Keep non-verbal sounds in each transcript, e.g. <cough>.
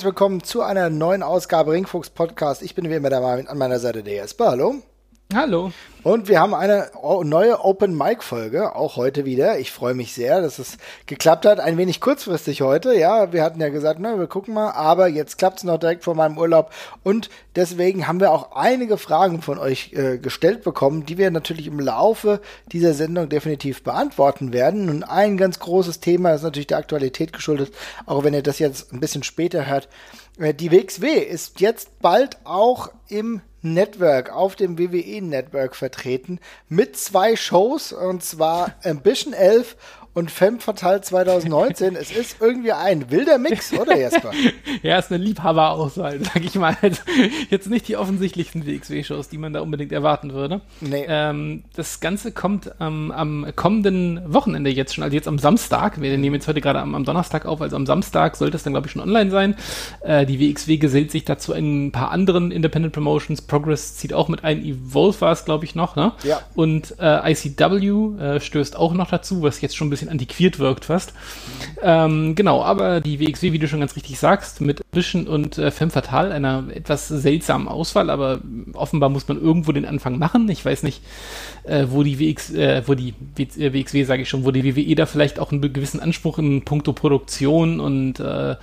Herzlich willkommen zu einer neuen Ausgabe Ringfuchs Podcast. Ich bin wie immer der Marvin, an meiner Seite der Jesper. Hallo. Hallo. Und wir haben eine neue Open Mic Folge, auch heute wieder. Ich freue mich sehr, dass es geklappt hat. Ein wenig kurzfristig heute. Ja, wir hatten ja gesagt, na, wir gucken mal, aber jetzt klappt es noch direkt vor meinem Urlaub. Und deswegen haben wir auch einige Fragen von euch äh, gestellt bekommen, die wir natürlich im Laufe dieser Sendung definitiv beantworten werden. Und ein ganz großes Thema ist natürlich der Aktualität geschuldet, auch wenn ihr das jetzt ein bisschen später hört. Äh, die WXW ist jetzt bald auch im Network, auf dem WWE Network vertreten, mit zwei Shows, und zwar Ambition 11 und Femme Fatale 2019. es ist irgendwie ein wilder Mix, oder Jesper? <laughs> ja, ist eine Liebhaberauswahl, sag ich mal. Also, jetzt nicht die offensichtlichsten WXW-Shows, die man da unbedingt erwarten würde. Nee. Ähm, das Ganze kommt ähm, am kommenden Wochenende jetzt schon, also jetzt am Samstag. Wir nehmen jetzt heute gerade am, am, Donnerstag auf, also am Samstag sollte es dann, glaube ich, schon online sein. Äh, die WXW gesellt sich dazu ein paar anderen Independent Promotions. Progress zieht auch mit ein. Evolve war es, glaube ich, noch, ne? Ja. Und äh, ICW äh, stößt auch noch dazu, was jetzt schon ein bisschen bisschen antiquiert wirkt fast. Ähm, genau, aber die WXW, wie du schon ganz richtig sagst, mit Vision und äh, Femme Fatale, einer etwas seltsamen Auswahl, aber offenbar muss man irgendwo den Anfang machen. Ich weiß nicht, äh, wo die WX, äh, wo die WXW, äh, sage ich schon, wo die WWE da vielleicht auch einen gewissen Anspruch in puncto Produktion und äh,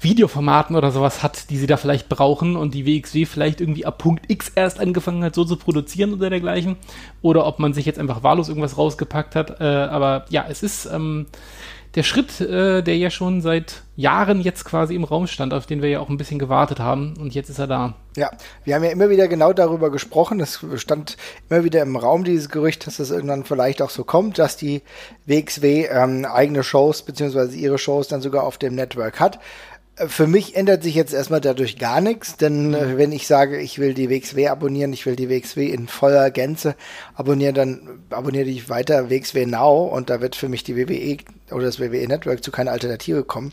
Videoformaten oder sowas hat, die sie da vielleicht brauchen und die WXW vielleicht irgendwie ab Punkt X erst angefangen hat, so zu produzieren oder dergleichen. Oder ob man sich jetzt einfach wahllos irgendwas rausgepackt hat. Äh, aber ja, es ist ähm, der Schritt, äh, der ja schon seit Jahren jetzt quasi im Raum stand, auf den wir ja auch ein bisschen gewartet haben. Und jetzt ist er da. Ja, wir haben ja immer wieder genau darüber gesprochen. Es stand immer wieder im Raum dieses Gerücht, dass es irgendwann vielleicht auch so kommt, dass die WXW ähm, eigene Shows beziehungsweise ihre Shows dann sogar auf dem Network hat. Für mich ändert sich jetzt erstmal dadurch gar nichts, denn äh, wenn ich sage, ich will die WXW abonnieren, ich will die WXW in voller Gänze abonnieren, dann abonniere ich weiter WXW Now und da wird für mich die WWE oder das WWE Network zu keiner Alternative kommen.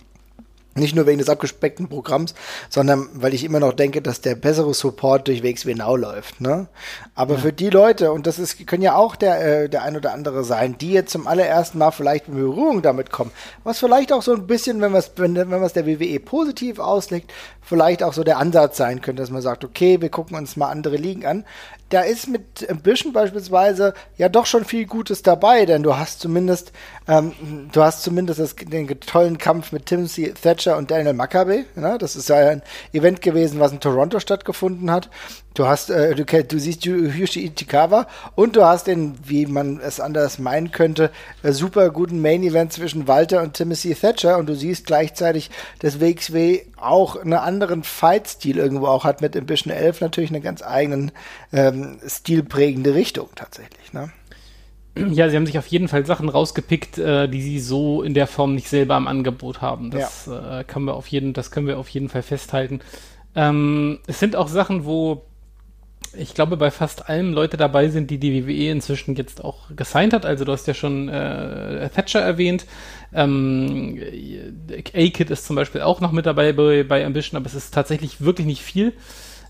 Nicht nur wegen des abgespeckten Programms, sondern weil ich immer noch denke, dass der bessere Support durch WXW Now läuft. Ne? Aber ja. für die Leute, und das ist, können ja auch der, äh, der ein oder andere sein, die jetzt zum allerersten Mal vielleicht in Berührung damit kommen, was vielleicht auch so ein bisschen, wenn man es wenn, wenn man's der WWE positiv auslegt, vielleicht auch so der Ansatz sein könnte, dass man sagt, okay, wir gucken uns mal andere Ligen an da ist mit Ambition beispielsweise ja doch schon viel Gutes dabei, denn du hast zumindest, ähm, du hast zumindest das, den tollen Kampf mit Timothy Thatcher und Daniel Makabe. Ne? Das ist ja ein Event gewesen, was in Toronto stattgefunden hat. Du hast, äh, du, du siehst Yushi Ichikawa und du hast den, wie man es anders meinen könnte, äh, super guten Main Event zwischen Walter und Timothy Thatcher und du siehst gleichzeitig, dass WXW auch einen anderen Fight-Stil irgendwo auch hat mit Ambition 11 natürlich einen ganz eigenen ähm, stilprägende Richtung tatsächlich. Ne? Ja, sie haben sich auf jeden Fall Sachen rausgepickt, äh, die sie so in der Form nicht selber am Angebot haben. Das ja. äh, können wir auf jeden, das können wir auf jeden Fall festhalten. Ähm, es sind auch Sachen, wo ich glaube, bei fast allem Leute dabei sind, die die WWE inzwischen jetzt auch gesigned hat. Also du hast ja schon äh, Thatcher erwähnt. Ähm, A-Kid ist zum Beispiel auch noch mit dabei bei, bei Ambition, aber es ist tatsächlich wirklich nicht viel.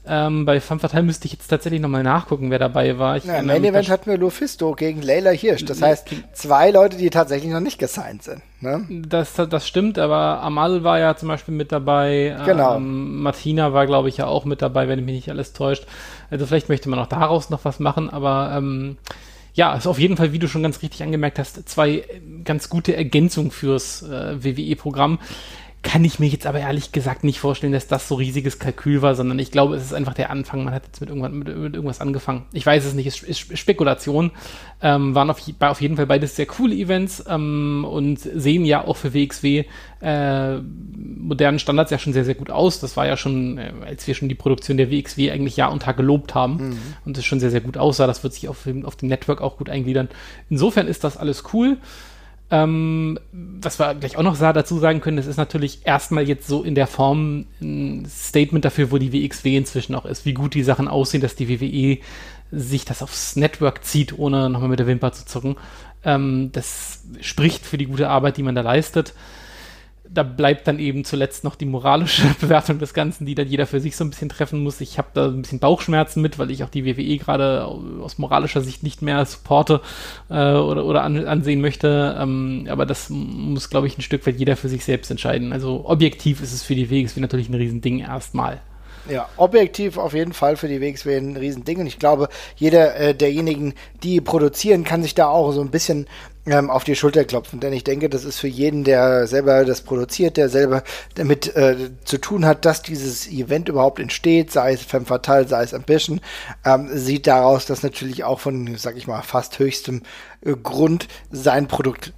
Ähm, bei Femme Fatale müsste ich jetzt tatsächlich nochmal nachgucken, wer dabei war. Ich ja, Main Event hatten wir Lufisto gegen Leila Hirsch. Das heißt, zwei Leute, die tatsächlich noch nicht gesigned sind. Ne? Das, das stimmt, aber Amal war ja zum Beispiel mit dabei. Genau. Ähm, Martina war, glaube ich, ja auch mit dabei, wenn mich nicht alles täuscht. Also vielleicht möchte man auch daraus noch was machen, aber ähm, ja, ist auf jeden Fall, wie du schon ganz richtig angemerkt hast, zwei ganz gute Ergänzungen fürs äh, WWE-Programm kann ich mir jetzt aber ehrlich gesagt nicht vorstellen, dass das so riesiges Kalkül war, sondern ich glaube, es ist einfach der Anfang. Man hat jetzt mit, irgendwann, mit, mit irgendwas angefangen. Ich weiß es nicht, es ist Spekulation. Ähm, waren auf, auf, jeden Fall beides sehr coole Events ähm, und sehen ja auch für WXW äh, modernen Standards ja schon sehr, sehr gut aus. Das war ja schon, äh, als wir schon die Produktion der WXW eigentlich Jahr und Tag gelobt haben mhm. und es schon sehr, sehr gut aussah. Das wird sich auf, auf dem Network auch gut eingliedern. Insofern ist das alles cool. Ähm, was wir gleich auch noch dazu sagen können, das ist natürlich erstmal jetzt so in der Form ein Statement dafür, wo die WXW inzwischen auch ist, wie gut die Sachen aussehen, dass die WWE sich das aufs Network zieht, ohne nochmal mit der Wimper zu zucken. Ähm, das spricht für die gute Arbeit, die man da leistet. Da bleibt dann eben zuletzt noch die moralische <laughs> Bewertung des Ganzen, die dann jeder für sich so ein bisschen treffen muss. Ich habe da ein bisschen Bauchschmerzen mit, weil ich auch die WWE gerade aus moralischer Sicht nicht mehr supporte äh, oder, oder an, ansehen möchte. Ähm, aber das muss, glaube ich, ein Stück weit jeder für sich selbst entscheiden. Also objektiv ist es für die WXW natürlich ein Riesending erstmal. Ja, objektiv auf jeden Fall für die WXW ein Riesending. Und ich glaube, jeder äh, derjenigen, die produzieren, kann sich da auch so ein bisschen ähm, auf die Schulter klopfen. Denn ich denke, das ist für jeden, der selber das produziert, der selber damit äh, zu tun hat, dass dieses Event überhaupt entsteht, sei es Femme Fatale, sei es Ambition, ähm, sieht daraus, dass natürlich auch von, sag ich mal, fast höchstem äh, Grund sein Produkt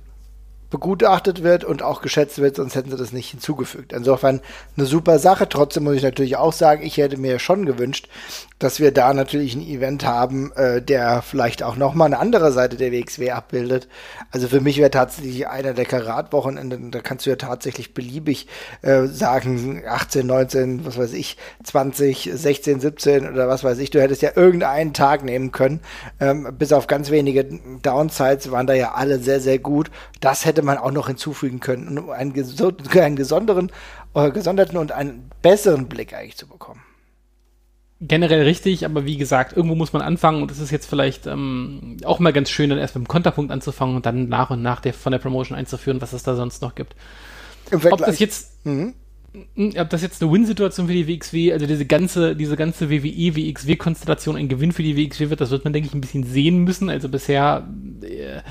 begutachtet wird und auch geschätzt wird, sonst hätten sie das nicht hinzugefügt. Insofern eine super Sache. Trotzdem muss ich natürlich auch sagen, ich hätte mir schon gewünscht, dass wir da natürlich ein Event haben, äh, der vielleicht auch nochmal eine andere Seite der WXW abbildet. Also für mich wäre tatsächlich einer der Karatwochenenden, da kannst du ja tatsächlich beliebig äh, sagen, 18, 19, was weiß ich, 20, 16, 17 oder was weiß ich. Du hättest ja irgendeinen Tag nehmen können. Ähm, bis auf ganz wenige Downsides waren da ja alle sehr, sehr gut. Das hätte man auch noch hinzufügen können, um einen, einen gesonderen, äh, gesonderten und einen besseren Blick eigentlich zu bekommen generell richtig, aber wie gesagt, irgendwo muss man anfangen und es ist jetzt vielleicht ähm, auch mal ganz schön, dann erst mit dem Konterpunkt anzufangen und dann nach und nach der, von der Promotion einzuführen, was es da sonst noch gibt. Ob das jetzt, mhm. ob das jetzt eine Win-Situation für die WXW, also diese ganze, diese ganze WWE, WXW-Konstellation ein Gewinn für die WXW wird, das wird man, denke ich, ein bisschen sehen müssen. Also bisher äh,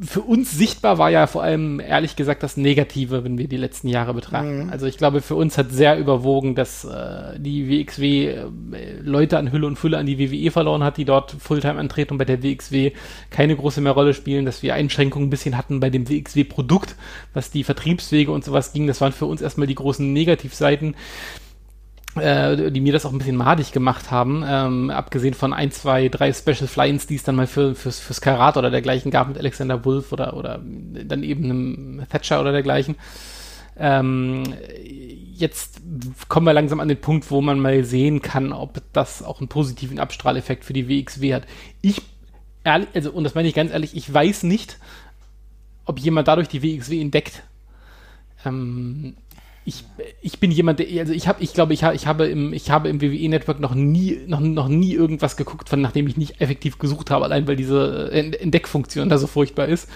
für uns sichtbar war ja vor allem, ehrlich gesagt, das Negative, wenn wir die letzten Jahre betrachten. Mhm. Also ich glaube, für uns hat sehr überwogen, dass äh, die WXW äh, Leute an Hülle und Fülle an die WWE verloren hat, die dort Fulltime antreten und bei der WXW keine große mehr Rolle spielen, dass wir Einschränkungen ein bisschen hatten bei dem WXW-Produkt, was die Vertriebswege und sowas ging. Das waren für uns erstmal die großen Negativseiten äh, die mir das auch ein bisschen madig gemacht haben, ähm, abgesehen von ein, zwei, drei Special Fly-Ins, die es dann mal für, fürs, fürs Karat oder dergleichen gab mit Alexander Wolf oder, oder dann eben einem Thatcher oder dergleichen. Ähm, jetzt kommen wir langsam an den Punkt, wo man mal sehen kann, ob das auch einen positiven Abstrahleffekt für die WXW hat. Ich, ehrlich, also, und das meine ich ganz ehrlich, ich weiß nicht, ob jemand dadurch die WXW entdeckt. Ähm, ich, ich bin jemand, der, also ich habe, ich glaube, ich, hab, ich habe im, ich habe im WWE-Network noch nie, noch, noch nie irgendwas geguckt, von nachdem ich nicht effektiv gesucht habe, allein weil diese Entdeckfunktion da so furchtbar ist.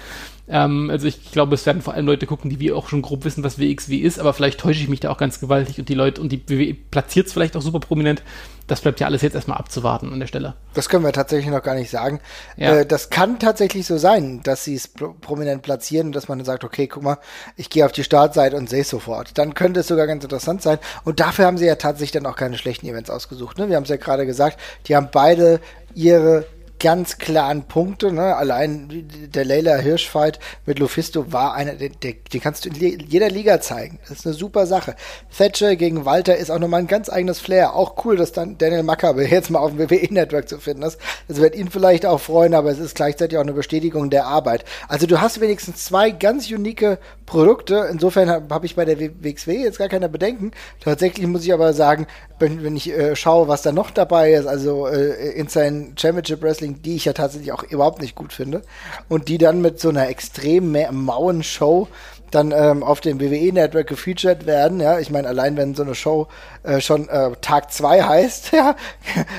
Ähm, also ich glaube, es werden vor allem Leute gucken, die wir auch schon grob wissen, was WXW ist, aber vielleicht täusche ich mich da auch ganz gewaltig und die Leute und die WWE platziert es vielleicht auch super prominent. Das bleibt ja alles jetzt erstmal abzuwarten an der Stelle. Das können wir tatsächlich noch gar nicht sagen. Ja. Äh, das kann tatsächlich so sein, dass sie es pro prominent platzieren und dass man dann sagt, okay, guck mal, ich gehe auf die Startseite und sehe es sofort. Dann könnte es sogar ganz interessant sein. Und dafür haben sie ja tatsächlich dann auch keine schlechten Events ausgesucht. Ne? Wir haben es ja gerade gesagt, die haben beide ihre ganz klaren Punkte. Ne? Allein der Leila Hirschfight mit Lufisto war einer, der, den kannst du in jeder Liga zeigen. Das ist eine super Sache. Thatcher gegen Walter ist auch nochmal ein ganz eigenes Flair. Auch cool, dass dann Daniel Maccabe <laughs> jetzt mal auf dem WWE-Network zu finden ist. Das wird ihn vielleicht auch freuen, aber es ist gleichzeitig auch eine Bestätigung der Arbeit. Also du hast wenigstens zwei ganz unique Produkte. Insofern habe hab ich bei der WXW jetzt gar keine Bedenken. Tatsächlich muss ich aber sagen, wenn, wenn ich äh, schaue, was da noch dabei ist, also äh, in seinen Championship Wrestling, die ich ja tatsächlich auch überhaupt nicht gut finde, und die dann mit so einer extrem mauen Show dann ähm, auf dem WWE-Network gefeatured werden. Ja, ich meine, allein wenn so eine Show äh, schon äh, Tag 2 heißt, <laughs> ja,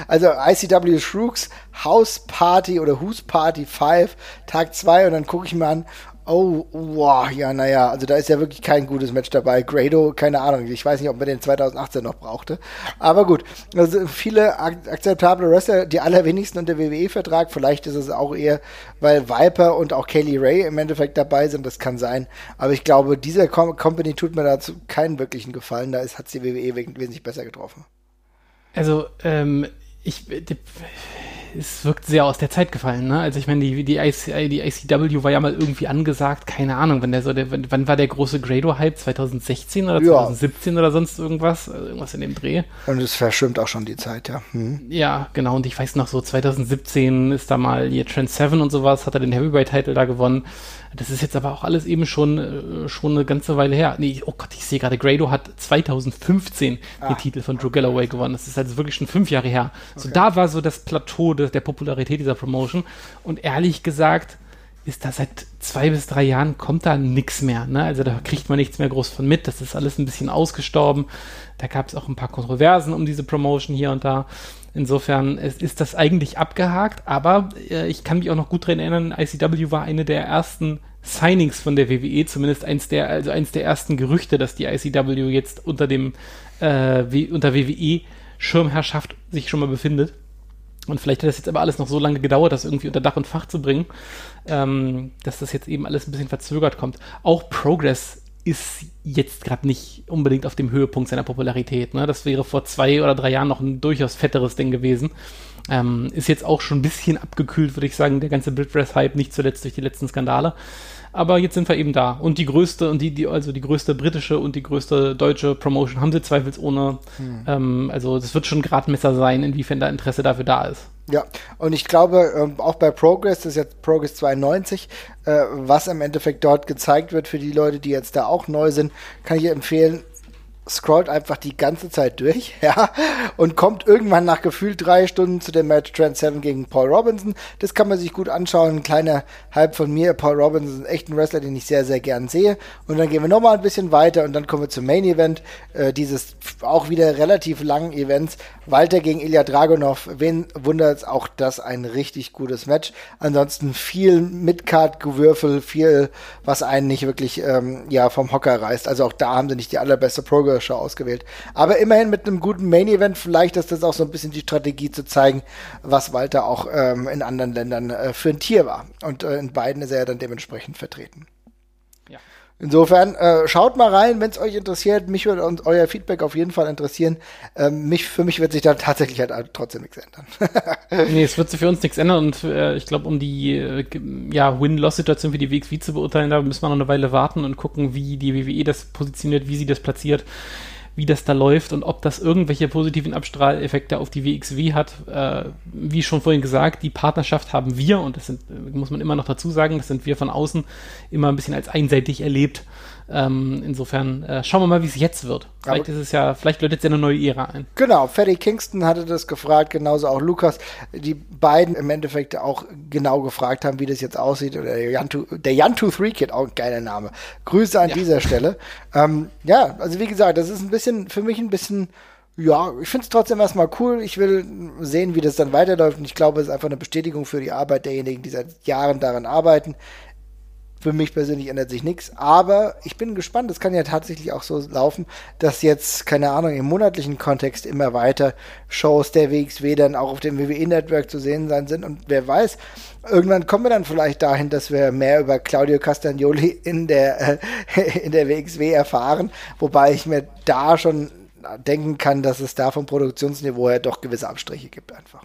also ICW Shrooks House Party oder Who's Party 5, Tag 2 und dann gucke ich mir an, Oh, wow, ja, naja, also da ist ja wirklich kein gutes Match dabei. Grado, keine Ahnung, ich weiß nicht, ob man den 2018 noch brauchte. Aber gut, also viele ak akzeptable Wrestler, die allerwenigsten unter WWE-Vertrag. Vielleicht ist es auch eher, weil Viper und auch Kaylee Ray im Endeffekt dabei sind, das kann sein. Aber ich glaube, dieser Com Company tut mir dazu keinen wirklichen Gefallen. Da ist, hat sie WWE wesentlich besser getroffen. Also, ähm, ich, es wirkt sehr aus der Zeit gefallen, ne? Also ich meine, die, die, IC, die ICW war ja mal irgendwie angesagt, keine Ahnung, wenn der so, der, wann war der große Grado-Hype? 2016 oder 2017 ja. oder sonst irgendwas? Also irgendwas in dem Dreh. Und es verschwimmt auch schon die Zeit, ja. Mhm. Ja, genau. Und ich weiß noch so, 2017 ist da mal hier Trend 7 und sowas, hat er den Heavyweight-Title da gewonnen. Das ist jetzt aber auch alles eben schon, äh, schon eine ganze Weile her. Nee, oh Gott, ich sehe gerade, Grado hat 2015 ah, den Titel von Drew Galloway gewonnen. Das ist also wirklich schon fünf Jahre her. Okay. So da war so das Plateau de, der Popularität dieser Promotion. Und ehrlich gesagt, ist da seit zwei bis drei Jahren kommt da nichts mehr. Ne? Also da kriegt man nichts mehr groß von mit. Das ist alles ein bisschen ausgestorben. Da gab es auch ein paar Kontroversen um diese Promotion hier und da. Insofern ist, ist das eigentlich abgehakt, aber äh, ich kann mich auch noch gut daran erinnern, ICW war eine der ersten Signings von der WWE, zumindest eins der, also eins der ersten Gerüchte, dass die ICW jetzt unter dem äh, unter WWE Schirmherrschaft sich schon mal befindet. Und vielleicht hat das jetzt aber alles noch so lange gedauert, das irgendwie unter Dach und Fach zu bringen, ähm, dass das jetzt eben alles ein bisschen verzögert kommt. Auch Progress ist jetzt gerade nicht unbedingt auf dem Höhepunkt seiner Popularität. Ne? Das wäre vor zwei oder drei Jahren noch ein durchaus fetteres Ding gewesen. Ähm, ist jetzt auch schon ein bisschen abgekühlt, würde ich sagen, der ganze Britpress-Hype, nicht zuletzt durch die letzten Skandale. Aber jetzt sind wir eben da. Und die größte und die, die also die größte britische und die größte deutsche Promotion haben sie zweifelsohne. Hm. Ähm, also das wird schon ein Gradmesser sein, inwiefern da Interesse dafür da ist. Ja, und ich glaube, ähm, auch bei Progress, das ist jetzt Progress 92, äh, was im Endeffekt dort gezeigt wird für die Leute, die jetzt da auch neu sind, kann ich empfehlen, scrollt einfach die ganze Zeit durch, <laughs> ja, und kommt irgendwann nach gefühlt drei Stunden zu dem Match Trent Seven gegen Paul Robinson. Das kann man sich gut anschauen. Ein kleiner Hype von mir. Paul Robinson ist echt ein Wrestler, den ich sehr, sehr gern sehe. Und dann gehen wir nochmal ein bisschen weiter und dann kommen wir zum Main Event, äh, dieses auch wieder relativ langen Events. Walter gegen Ilya Dragunov. Wen wundert es auch das ein richtig gutes Match. Ansonsten viel Midcard-Gewürfel, viel, was einen nicht wirklich, ähm, ja, vom Hocker reißt. Also auch da haben sie nicht die allerbeste Progress Show ausgewählt. Aber immerhin mit einem guten Main Event. Vielleicht ist das auch so ein bisschen die Strategie zu zeigen, was Walter auch ähm, in anderen Ländern äh, für ein Tier war. Und äh, in beiden ist er ja dann dementsprechend vertreten. Insofern, äh, schaut mal rein, wenn es euch interessiert. Mich würde uns euer Feedback auf jeden Fall interessieren. Ähm, mich, für mich wird sich da tatsächlich halt trotzdem nichts ändern. <laughs> nee, es wird sich für uns nichts ändern und äh, ich glaube, um die äh, ja, Win-Loss-Situation für die WXW zu beurteilen, da müssen wir noch eine Weile warten und gucken, wie die WWE das positioniert, wie sie das platziert wie das da läuft und ob das irgendwelche positiven Abstrahleffekte auf die WXW hat. Äh, wie schon vorhin gesagt, die Partnerschaft haben wir, und das sind, muss man immer noch dazu sagen, das sind wir von außen immer ein bisschen als einseitig erlebt. Ähm, insofern äh, schauen wir mal, wie es jetzt wird. Vielleicht Aber ist es ja, vielleicht läutet es ja eine neue Ära ein. Genau, Fatty Kingston hatte das gefragt, genauso auch Lukas, die beiden im Endeffekt auch genau gefragt haben, wie das jetzt aussieht. Oder der Yantu, der Yantu 3 Kid, auch ein geiler Name. Grüße an ja. dieser Stelle. Ähm, ja, also wie gesagt, das ist ein bisschen, für mich ein bisschen ja, ich finde es trotzdem erstmal cool. Ich will sehen, wie das dann weiterläuft. Und ich glaube, es ist einfach eine Bestätigung für die Arbeit derjenigen, die seit Jahren daran arbeiten. Für mich persönlich ändert sich nichts, aber ich bin gespannt. Es kann ja tatsächlich auch so laufen, dass jetzt, keine Ahnung, im monatlichen Kontext immer weiter Shows der WXW dann auch auf dem WWE-Network zu sehen sein sind. Und wer weiß, irgendwann kommen wir dann vielleicht dahin, dass wir mehr über Claudio Castagnoli in der, äh, <laughs> in der WXW erfahren. Wobei ich mir da schon denken kann, dass es da vom Produktionsniveau her doch gewisse Abstriche gibt einfach.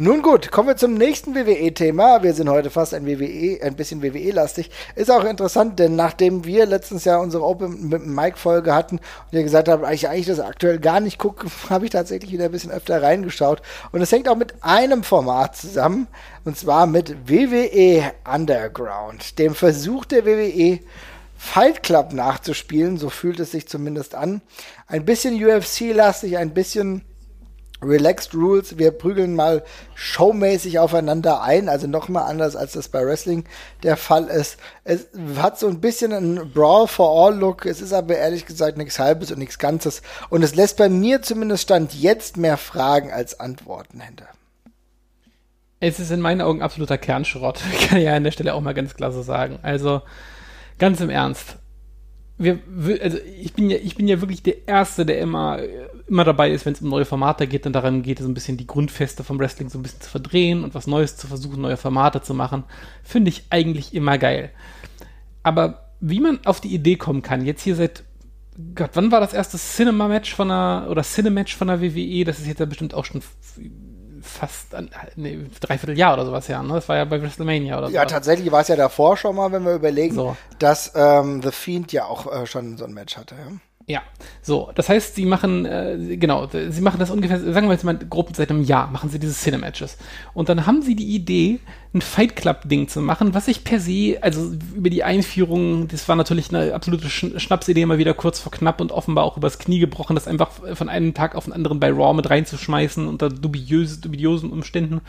Nun gut, kommen wir zum nächsten WWE-Thema. Wir sind heute fast ein WWE, ein bisschen WWE-lastig. Ist auch interessant, denn nachdem wir letztens ja unsere Open mit Mike-Folge hatten und ihr gesagt habt, ich eigentlich das aktuell gar nicht gucke, <laughs> habe ich tatsächlich wieder ein bisschen öfter reingeschaut. Und es hängt auch mit einem Format zusammen, und zwar mit WWE Underground, dem Versuch der WWE, Fight Club nachzuspielen, so fühlt es sich zumindest an. Ein bisschen UFC-lastig, ein bisschen Relaxed Rules, wir prügeln mal showmäßig aufeinander ein, also nochmal anders als das bei Wrestling der Fall ist. Es hat so ein bisschen einen Brawl for All Look, es ist aber ehrlich gesagt nichts Halbes und nichts Ganzes und es lässt bei mir zumindest Stand jetzt mehr Fragen als Antworten hinter. Es ist in meinen Augen absoluter Kernschrott, <laughs> kann ich ja an der Stelle auch mal ganz klar so sagen. Also ganz im Ernst, wir, also ich bin ja, ich bin ja wirklich der Erste, der immer, immer dabei ist, wenn es um neue Formate geht und daran geht, so ein bisschen die Grundfeste vom Wrestling so ein bisschen zu verdrehen und was Neues zu versuchen, neue Formate zu machen, finde ich eigentlich immer geil. Aber wie man auf die Idee kommen kann, jetzt hier seit Gott, wann war das erste Cinema-Match von der, oder Cinematch von der WWE? Das ist jetzt ja bestimmt auch schon fast ein nee, Dreivierteljahr oder sowas her. Ne? Das war ja bei WrestleMania oder so. Ja, tatsächlich war es ja davor schon mal, wenn wir überlegen, so. dass ähm, The Fiend ja auch äh, schon so ein Match hatte. Ja? Ja, so, das heißt, sie machen, äh, genau, sie machen das ungefähr, sagen wir jetzt mal grob seit einem Jahr, machen sie diese Cinematches. Und dann haben sie die Idee, ein Fight Club-Ding zu machen, was ich per se, also über die Einführung, das war natürlich eine absolute Sch Schnapsidee, mal wieder kurz vor knapp und offenbar auch übers Knie gebrochen, das einfach von einem Tag auf den anderen bei Raw mit reinzuschmeißen unter dubiös, dubiosen Umständen.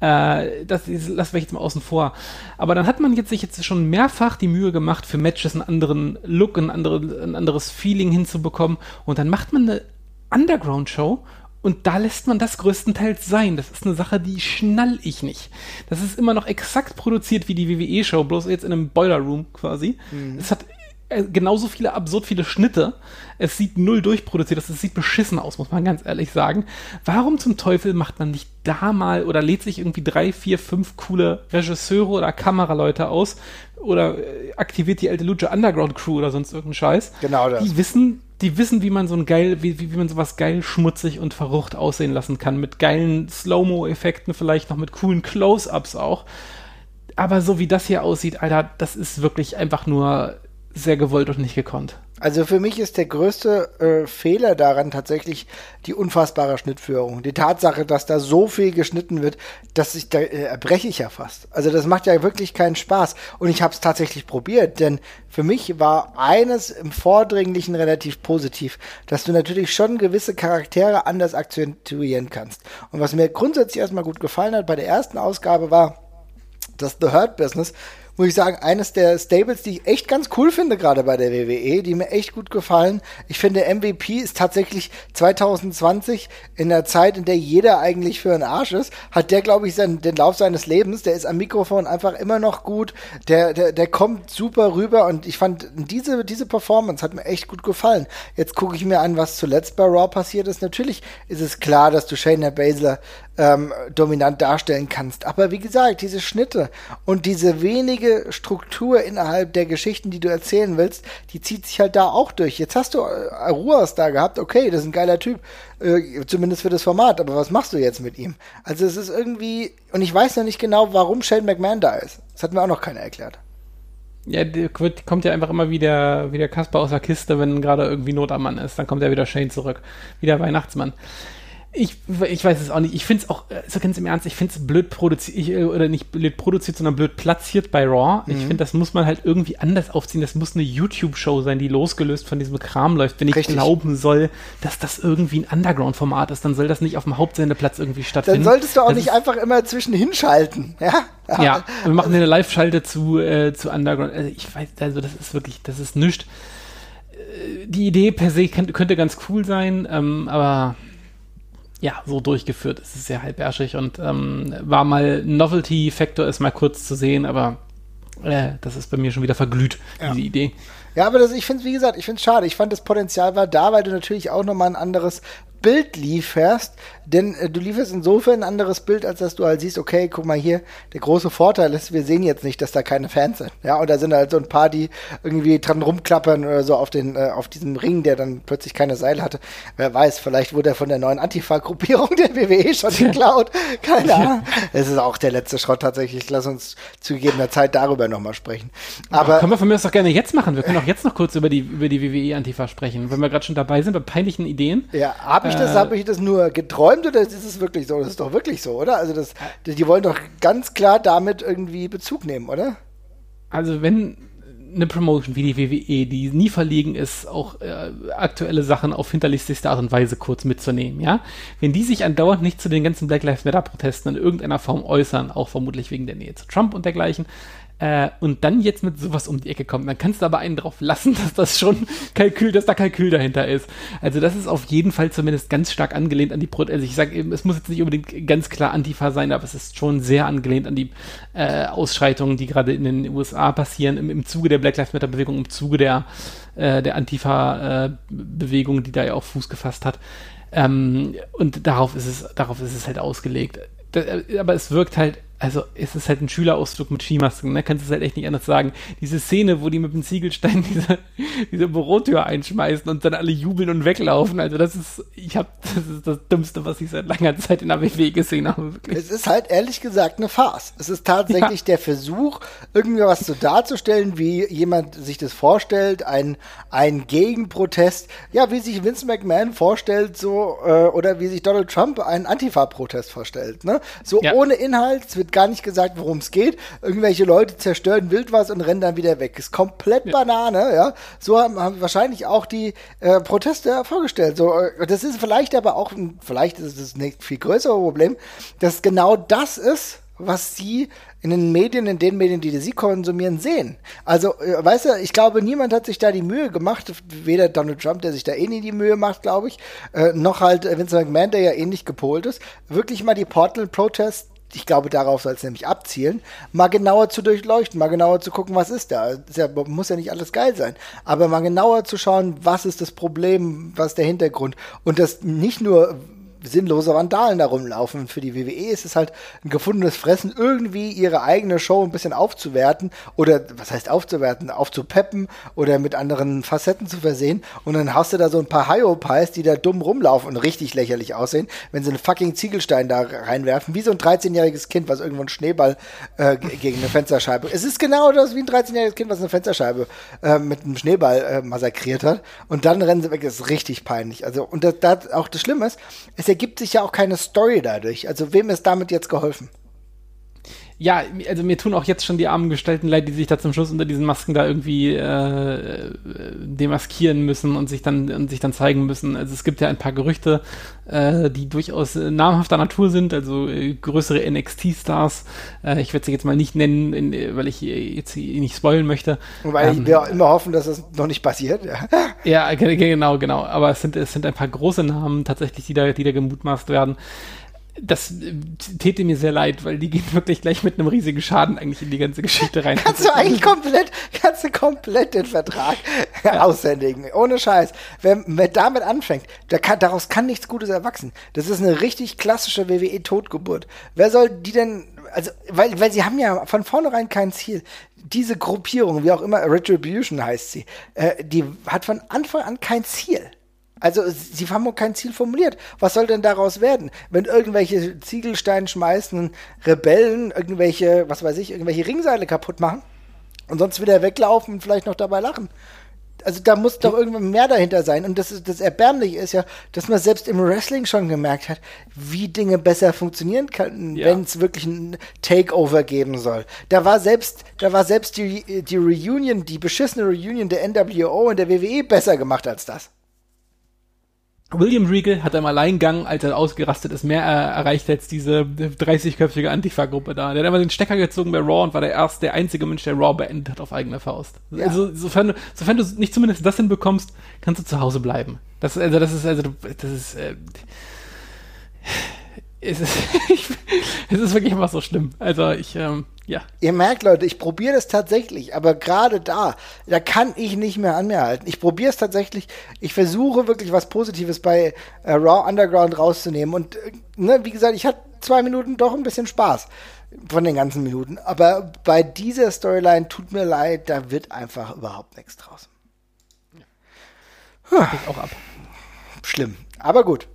Äh, das lassen wir jetzt mal außen vor. Aber dann hat man jetzt sich jetzt schon mehrfach die Mühe gemacht, für Matches einen anderen Look, ein, andere, ein anderes Feeling hinzubekommen. Und dann macht man eine Underground-Show und da lässt man das größtenteils sein. Das ist eine Sache, die schnall ich nicht. Das ist immer noch exakt produziert wie die WWE-Show, bloß jetzt in einem Boiler Room quasi. Mhm. Es hat genauso viele absurd viele Schnitte. Es sieht null durchproduziert aus. Es sieht beschissen aus, muss man ganz ehrlich sagen. Warum zum Teufel macht man nicht da mal oder lädt sich irgendwie drei, vier, fünf coole Regisseure oder Kameraleute aus oder äh, aktiviert die alte Lucha Underground Crew oder sonst irgendeinen Scheiß? Genau das. Die wissen, die wissen, wie man so ein geil, wie, wie, wie man sowas geil schmutzig und verrucht aussehen lassen kann. Mit geilen Slow-Mo-Effekten, vielleicht noch mit coolen Close-Ups auch. Aber so wie das hier aussieht, Alter, das ist wirklich einfach nur sehr gewollt und nicht gekonnt. Also für mich ist der größte äh, Fehler daran tatsächlich die unfassbare Schnittführung. Die Tatsache, dass da so viel geschnitten wird, dass ich da äh, erbreche ich ja fast. Also das macht ja wirklich keinen Spaß. Und ich habe es tatsächlich probiert, denn für mich war eines im Vordringlichen relativ positiv, dass du natürlich schon gewisse Charaktere anders akzentuieren kannst. Und was mir grundsätzlich erstmal gut gefallen hat bei der ersten Ausgabe war, das The Hurt Business muss ich sagen, eines der Stables, die ich echt ganz cool finde, gerade bei der WWE, die mir echt gut gefallen. Ich finde, MVP ist tatsächlich 2020 in der Zeit, in der jeder eigentlich für einen Arsch ist, hat der, glaube ich, seinen, den Lauf seines Lebens. Der ist am Mikrofon einfach immer noch gut. Der, der, der kommt super rüber und ich fand, diese, diese Performance hat mir echt gut gefallen. Jetzt gucke ich mir an, was zuletzt bei Raw passiert ist. Natürlich ist es klar, dass du Shayna Baszler ähm, dominant darstellen kannst. Aber wie gesagt, diese Schnitte und diese wenige Struktur innerhalb der Geschichten, die du erzählen willst, die zieht sich halt da auch durch. Jetzt hast du äh, Aruas da gehabt, okay, das ist ein geiler Typ, äh, zumindest für das Format, aber was machst du jetzt mit ihm? Also es ist irgendwie, und ich weiß noch nicht genau, warum Shane McMahon da ist. Das hat mir auch noch keiner erklärt. Ja, der kommt ja einfach immer wieder wie der Kasper aus der Kiste, wenn gerade irgendwie Not am Mann ist. Dann kommt ja wieder Shane zurück. Wie der Weihnachtsmann. Ich, ich weiß es auch nicht. Ich finde es auch, äh, so ganz im Ernst, ich finde es blöd produziert, äh, oder nicht blöd produziert, sondern blöd platziert bei Raw. Mhm. Ich finde, das muss man halt irgendwie anders aufziehen. Das muss eine YouTube-Show sein, die losgelöst von diesem Kram läuft. Wenn ich Richtig. glauben soll, dass das irgendwie ein Underground-Format ist, dann soll das nicht auf dem Hauptsendeplatz irgendwie stattfinden. Dann solltest du auch das nicht einfach immer zwischen hinschalten, <laughs> ja? Ja, wir machen eine Live-Schalte zu, äh, zu Underground. Also ich weiß, also das ist wirklich, das ist nichts. Äh, die Idee per se könnte, könnte ganz cool sein, ähm, aber ja, so durchgeführt. Es ist sehr halbärschig und ähm, war mal Novelty-Faktor, ist mal kurz zu sehen, aber äh, das ist bei mir schon wieder verglüht, ja. diese Idee. Ja, aber das, ich finde es, wie gesagt, ich finde es schade. Ich fand, das Potenzial war da, weil du natürlich auch nochmal ein anderes Bild lieferst, denn äh, du lieferst insofern ein anderes Bild, als dass du halt siehst, okay, guck mal hier, der große Vorteil ist, wir sehen jetzt nicht, dass da keine Fans sind. Ja, und da sind halt so ein paar, die irgendwie dran rumklappern oder so auf den, äh, auf diesem Ring, der dann plötzlich keine Seile hatte. Wer weiß, vielleicht wurde er von der neuen Antifa-Gruppierung <laughs> der WWE schon geklaut. Keine Ahnung. Es ist auch der letzte Schrott tatsächlich. Lass uns zu gegebener Zeit darüber nochmal sprechen. Aber ja, können wir von mir aus doch gerne jetzt machen. Wir können auch jetzt noch kurz über die, über die WWE-Antifa sprechen, wenn wir gerade schon dabei sind bei peinlichen Ideen. Ja, habe ich das, äh, habe ich das nur geträumt oder ist es wirklich so? Das ist doch wirklich so, oder? Also das, die wollen doch ganz klar damit irgendwie Bezug nehmen, oder? Also wenn eine Promotion wie die WWE, die nie verlegen ist, auch äh, aktuelle Sachen auf hinterlistigste Art und Weise kurz mitzunehmen, ja. Wenn die sich andauernd nicht zu den ganzen Black Lives Matter Protesten in irgendeiner Form äußern, auch vermutlich wegen der Nähe zu Trump und dergleichen, äh, und dann jetzt mit sowas um die Ecke kommt, dann kannst du aber einen drauf lassen, <laughs> dass das schon Kalkül, dass da Kalkül dahinter ist. Also das ist auf jeden Fall zumindest ganz stark angelehnt an die Pro also ich sage eben, es muss jetzt nicht unbedingt ganz klar Antifa sein, aber es ist schon sehr angelehnt an die äh, Ausschreitungen, die gerade in den USA passieren, im, im Zuge der Black Lives Matter Bewegung, im Zuge der, äh, der Antifa-Bewegung, äh, die da ja auch Fuß gefasst hat. Ähm, und darauf ist es, darauf ist es halt ausgelegt. Das, äh, aber es wirkt halt also es ist halt ein Schülerausflug mit Skimasken, ne? Kannst du es halt echt nicht anders sagen. Diese Szene, wo die mit dem Ziegelstein <laughs> diese, diese Bürotür einschmeißen und dann alle jubeln und weglaufen, also das ist, ich habe, das ist das Dümmste, was ich seit langer Zeit in WWE gesehen habe, wirklich. Es ist halt ehrlich gesagt eine Farce. Es ist tatsächlich ja. der Versuch, irgendwie was so darzustellen, wie jemand sich das vorstellt, ein, ein Gegenprotest, ja, wie sich Vince McMahon vorstellt, so, äh, oder wie sich Donald Trump einen Antifa-Protest vorstellt, ne? So ja. ohne Inhalt, es wird wird gar nicht gesagt, worum es geht. Irgendwelche Leute zerstören wild was und rennen dann wieder weg. Ist komplett ja. Banane, ja. So haben, haben wahrscheinlich auch die äh, Proteste vorgestellt. So, äh, das ist vielleicht aber auch, vielleicht ist es ein viel größere Problem, dass genau das ist, was sie in den Medien, in den Medien, die sie konsumieren, sehen. Also, äh, weißt du, ich glaube, niemand hat sich da die Mühe gemacht, weder Donald Trump, der sich da eh nie die Mühe macht, glaube ich, äh, noch halt Vince McMahon, der ja ähnlich gepolt ist, wirklich mal die Portal Protests ich glaube, darauf soll es nämlich abzielen, mal genauer zu durchleuchten, mal genauer zu gucken, was ist da. Ist ja, muss ja nicht alles geil sein, aber mal genauer zu schauen, was ist das Problem, was ist der Hintergrund. Und das nicht nur sinnlose Vandalen da rumlaufen. Für die WWE ist es halt ein gefundenes Fressen, irgendwie ihre eigene Show ein bisschen aufzuwerten oder was heißt aufzuwerten, aufzupeppen oder mit anderen Facetten zu versehen. Und dann hast du da so ein paar Hyopies, die da dumm rumlaufen und richtig lächerlich aussehen, wenn sie einen fucking Ziegelstein da reinwerfen, wie so ein 13-jähriges Kind, was irgendwo einen Schneeball äh, gegen eine Fensterscheibe. Es ist genau das wie ein 13-jähriges Kind, was eine Fensterscheibe äh, mit einem Schneeball äh, massakriert hat. Und dann rennen sie weg. Das ist richtig peinlich. Also, und das, das auch das Schlimme ist, es ergibt sich ja auch keine Story dadurch. Also wem ist damit jetzt geholfen? Ja, also mir tun auch jetzt schon die armen Gestalten leid, die sich da zum Schluss unter diesen Masken da irgendwie äh, demaskieren müssen und sich dann und sich dann zeigen müssen. Also es gibt ja ein paar Gerüchte, äh, die durchaus äh, namhafter Natur sind, also äh, größere NXT-Stars. Äh, ich werde sie jetzt mal nicht nennen, in, weil ich jetzt nicht spoilen möchte. Weil ähm, wir immer hoffen, dass das noch nicht passiert. ja, <laughs> genau, genau. Aber es sind es sind ein paar große Namen tatsächlich, die da die da gemutmaßt werden das äh, täte mir sehr leid, weil die gehen wirklich gleich mit einem riesigen Schaden eigentlich in die ganze Geschichte rein. <laughs> kannst du eigentlich komplett, kannst du komplett den Vertrag ja. aushändigen. Ohne Scheiß. Wer, wer damit anfängt, der kann, daraus kann nichts Gutes erwachsen. Das ist eine richtig klassische WWE-Totgeburt. Wer soll die denn, also, weil, weil sie haben ja von vornherein kein Ziel. Diese Gruppierung, wie auch immer, Retribution heißt sie, äh, die hat von Anfang an kein Ziel. Also sie haben kein Ziel formuliert. Was soll denn daraus werden, wenn irgendwelche Ziegelstein schmeißen Rebellen irgendwelche, was weiß ich, irgendwelche Ringseile kaputt machen und sonst wieder weglaufen und vielleicht noch dabei lachen? Also da muss doch irgendwann mehr dahinter sein. Und das, ist, das Erbärmliche ist ja, dass man selbst im Wrestling schon gemerkt hat, wie Dinge besser funktionieren können, ja. wenn es wirklich ein Takeover geben soll. Da war selbst, da war selbst die, die Reunion, die beschissene Reunion der NWO und der WWE besser gemacht als das. William Regal hat im Alleingang, als er ausgerastet ist, mehr äh, erreicht als diese 30-köpfige Antifa-Gruppe da. Der hat einmal den Stecker gezogen bei Raw und war der erste, der einzige Mensch, der Raw beendet hat auf eigene Faust. Ja. Also, sofern du, sofern du nicht zumindest das hinbekommst, kannst du zu Hause bleiben. Das, also, das ist, also, das ist, äh, es ist, <laughs> es ist wirklich immer so schlimm. Also ich, ähm, ja. Ihr merkt, Leute, ich probiere das tatsächlich, aber gerade da, da kann ich nicht mehr an mir halten. Ich probiere es tatsächlich. Ich versuche wirklich was Positives bei äh, Raw Underground rauszunehmen. Und äh, ne, wie gesagt, ich hatte zwei Minuten doch ein bisschen Spaß von den ganzen Minuten. Aber bei dieser Storyline tut mir leid, da wird einfach überhaupt nichts draus. Huh. auch ab. Schlimm. Aber gut.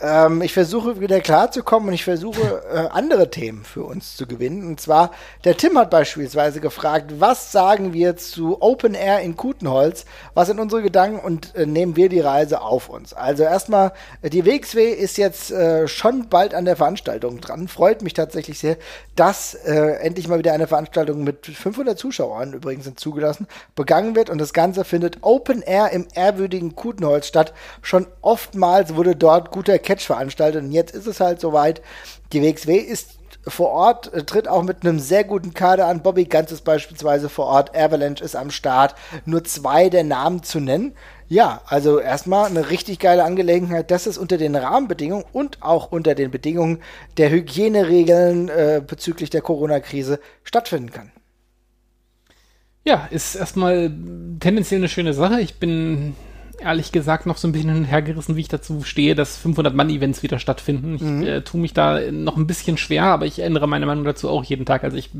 Ähm, ich versuche wieder klarzukommen und ich versuche äh, andere Themen für uns zu gewinnen. Und zwar, der Tim hat beispielsweise gefragt, was sagen wir zu Open Air in Kutenholz? Was sind unsere Gedanken und äh, nehmen wir die Reise auf uns? Also erstmal, äh, die WXW ist jetzt äh, schon bald an der Veranstaltung dran. Freut mich tatsächlich sehr, dass äh, endlich mal wieder eine Veranstaltung mit 500 Zuschauern übrigens sind zugelassen, begangen wird und das Ganze findet Open Air im ehrwürdigen Kutenholz statt. Schon oftmals wurde dort guter Catch veranstaltet. Und jetzt ist es halt soweit. Die WXW ist vor Ort, äh, tritt auch mit einem sehr guten Kader an. Bobby Ganz ist beispielsweise vor Ort, Avalanche ist am Start. Nur zwei der Namen zu nennen. Ja, also erstmal eine richtig geile Angelegenheit, dass es unter den Rahmenbedingungen und auch unter den Bedingungen der Hygieneregeln äh, bezüglich der Corona-Krise stattfinden kann. Ja, ist erstmal tendenziell eine schöne Sache. Ich bin ehrlich gesagt noch so ein bisschen hergerissen, wie ich dazu stehe, dass 500-Mann-Events wieder stattfinden. Ich mhm. äh, tue mich da noch ein bisschen schwer, aber ich ändere meine Meinung dazu auch jeden Tag. Also ich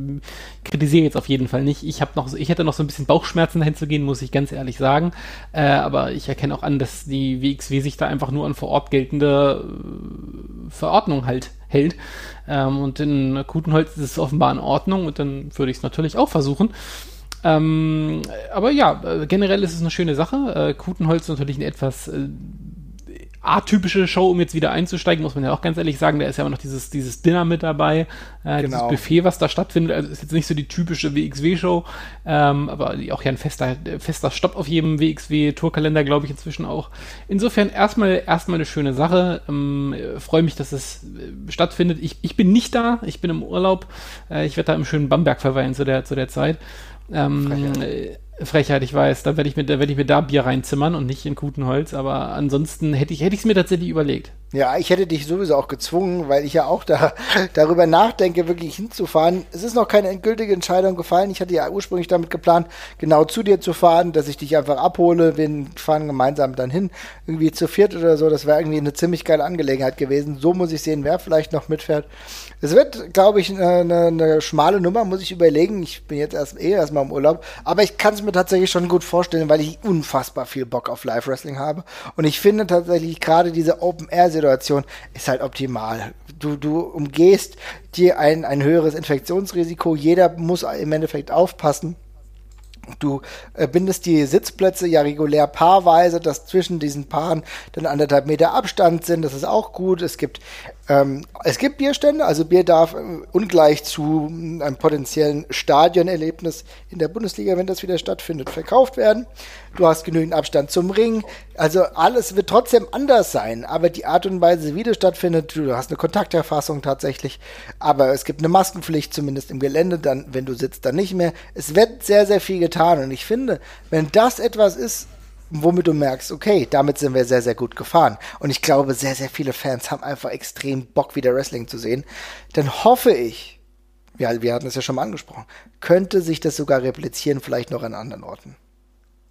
kritisiere jetzt auf jeden Fall nicht. Ich habe noch, ich hätte noch so ein bisschen Bauchschmerzen dahin zu gehen, muss ich ganz ehrlich sagen. Äh, aber ich erkenne auch an, dass die WXW sich da einfach nur an vor Ort geltende äh, Verordnung halt hält. Ähm, und in Kutenholz ist es offenbar in Ordnung und dann würde ich es natürlich auch versuchen. Ähm, aber ja, äh, generell ist es eine schöne Sache. Äh, Kutenholz ist natürlich ein etwas äh, atypische Show, um jetzt wieder einzusteigen, muss man ja auch ganz ehrlich sagen. Da ist ja immer noch dieses, dieses Dinner mit dabei, äh, genau. dieses Buffet, was da stattfindet. Also ist jetzt nicht so die typische WXW-Show, ähm, aber auch ja ein fester, fester Stopp auf jedem WXW-Tourkalender, glaube ich, inzwischen auch. Insofern erstmal, erstmal eine schöne Sache. Ähm, Freue mich, dass es äh, stattfindet. Ich, ich bin nicht da, ich bin im Urlaub. Äh, ich werde da im schönen Bamberg verweilen zu der, zu der Zeit. Ähm, Frechheit. Ich weiß. Da werde ich, mir, werd ich mir da Bier reinzimmern und nicht in Kutenholz. Aber ansonsten hätte ich es hätte mir tatsächlich überlegt. Ja, ich hätte dich sowieso auch gezwungen, weil ich ja auch da, <laughs> darüber nachdenke, wirklich hinzufahren. Es ist noch keine endgültige Entscheidung gefallen. Ich hatte ja ursprünglich damit geplant, genau zu dir zu fahren, dass ich dich einfach abhole. Wir fahren gemeinsam dann hin, irgendwie zu viert oder so. Das wäre irgendwie eine ziemlich geile Angelegenheit gewesen. So muss ich sehen, wer vielleicht noch mitfährt. Es wird, glaube ich, eine, eine, eine, schmale Nummer, muss ich überlegen. Ich bin jetzt erst eh erstmal im Urlaub. Aber ich kann es mir tatsächlich schon gut vorstellen, weil ich unfassbar viel Bock auf Live-Wrestling habe. Und ich finde tatsächlich gerade diese Open-Air-Situation Situation ist halt optimal. Du, du umgehst dir ein, ein höheres Infektionsrisiko. Jeder muss im Endeffekt aufpassen. Du äh, bindest die Sitzplätze ja regulär paarweise, dass zwischen diesen Paaren dann anderthalb Meter Abstand sind. Das ist auch gut. Es gibt ähm, es gibt Bierstände, also Bier darf äh, ungleich zu einem potenziellen Stadionerlebnis in der Bundesliga, wenn das wieder stattfindet, verkauft werden. Du hast genügend Abstand zum Ring. Also alles wird trotzdem anders sein, aber die Art und Weise, wie das stattfindet, du hast eine Kontakterfassung tatsächlich, aber es gibt eine Maskenpflicht, zumindest im Gelände, dann, wenn du sitzt, dann nicht mehr. Es wird sehr, sehr viel getan und ich finde, wenn das etwas ist, womit du merkst, okay, damit sind wir sehr, sehr gut gefahren. Und ich glaube, sehr, sehr viele Fans haben einfach extrem Bock, wieder Wrestling zu sehen. Dann hoffe ich, ja, wir hatten es ja schon mal angesprochen, könnte sich das sogar replizieren, vielleicht noch an anderen Orten.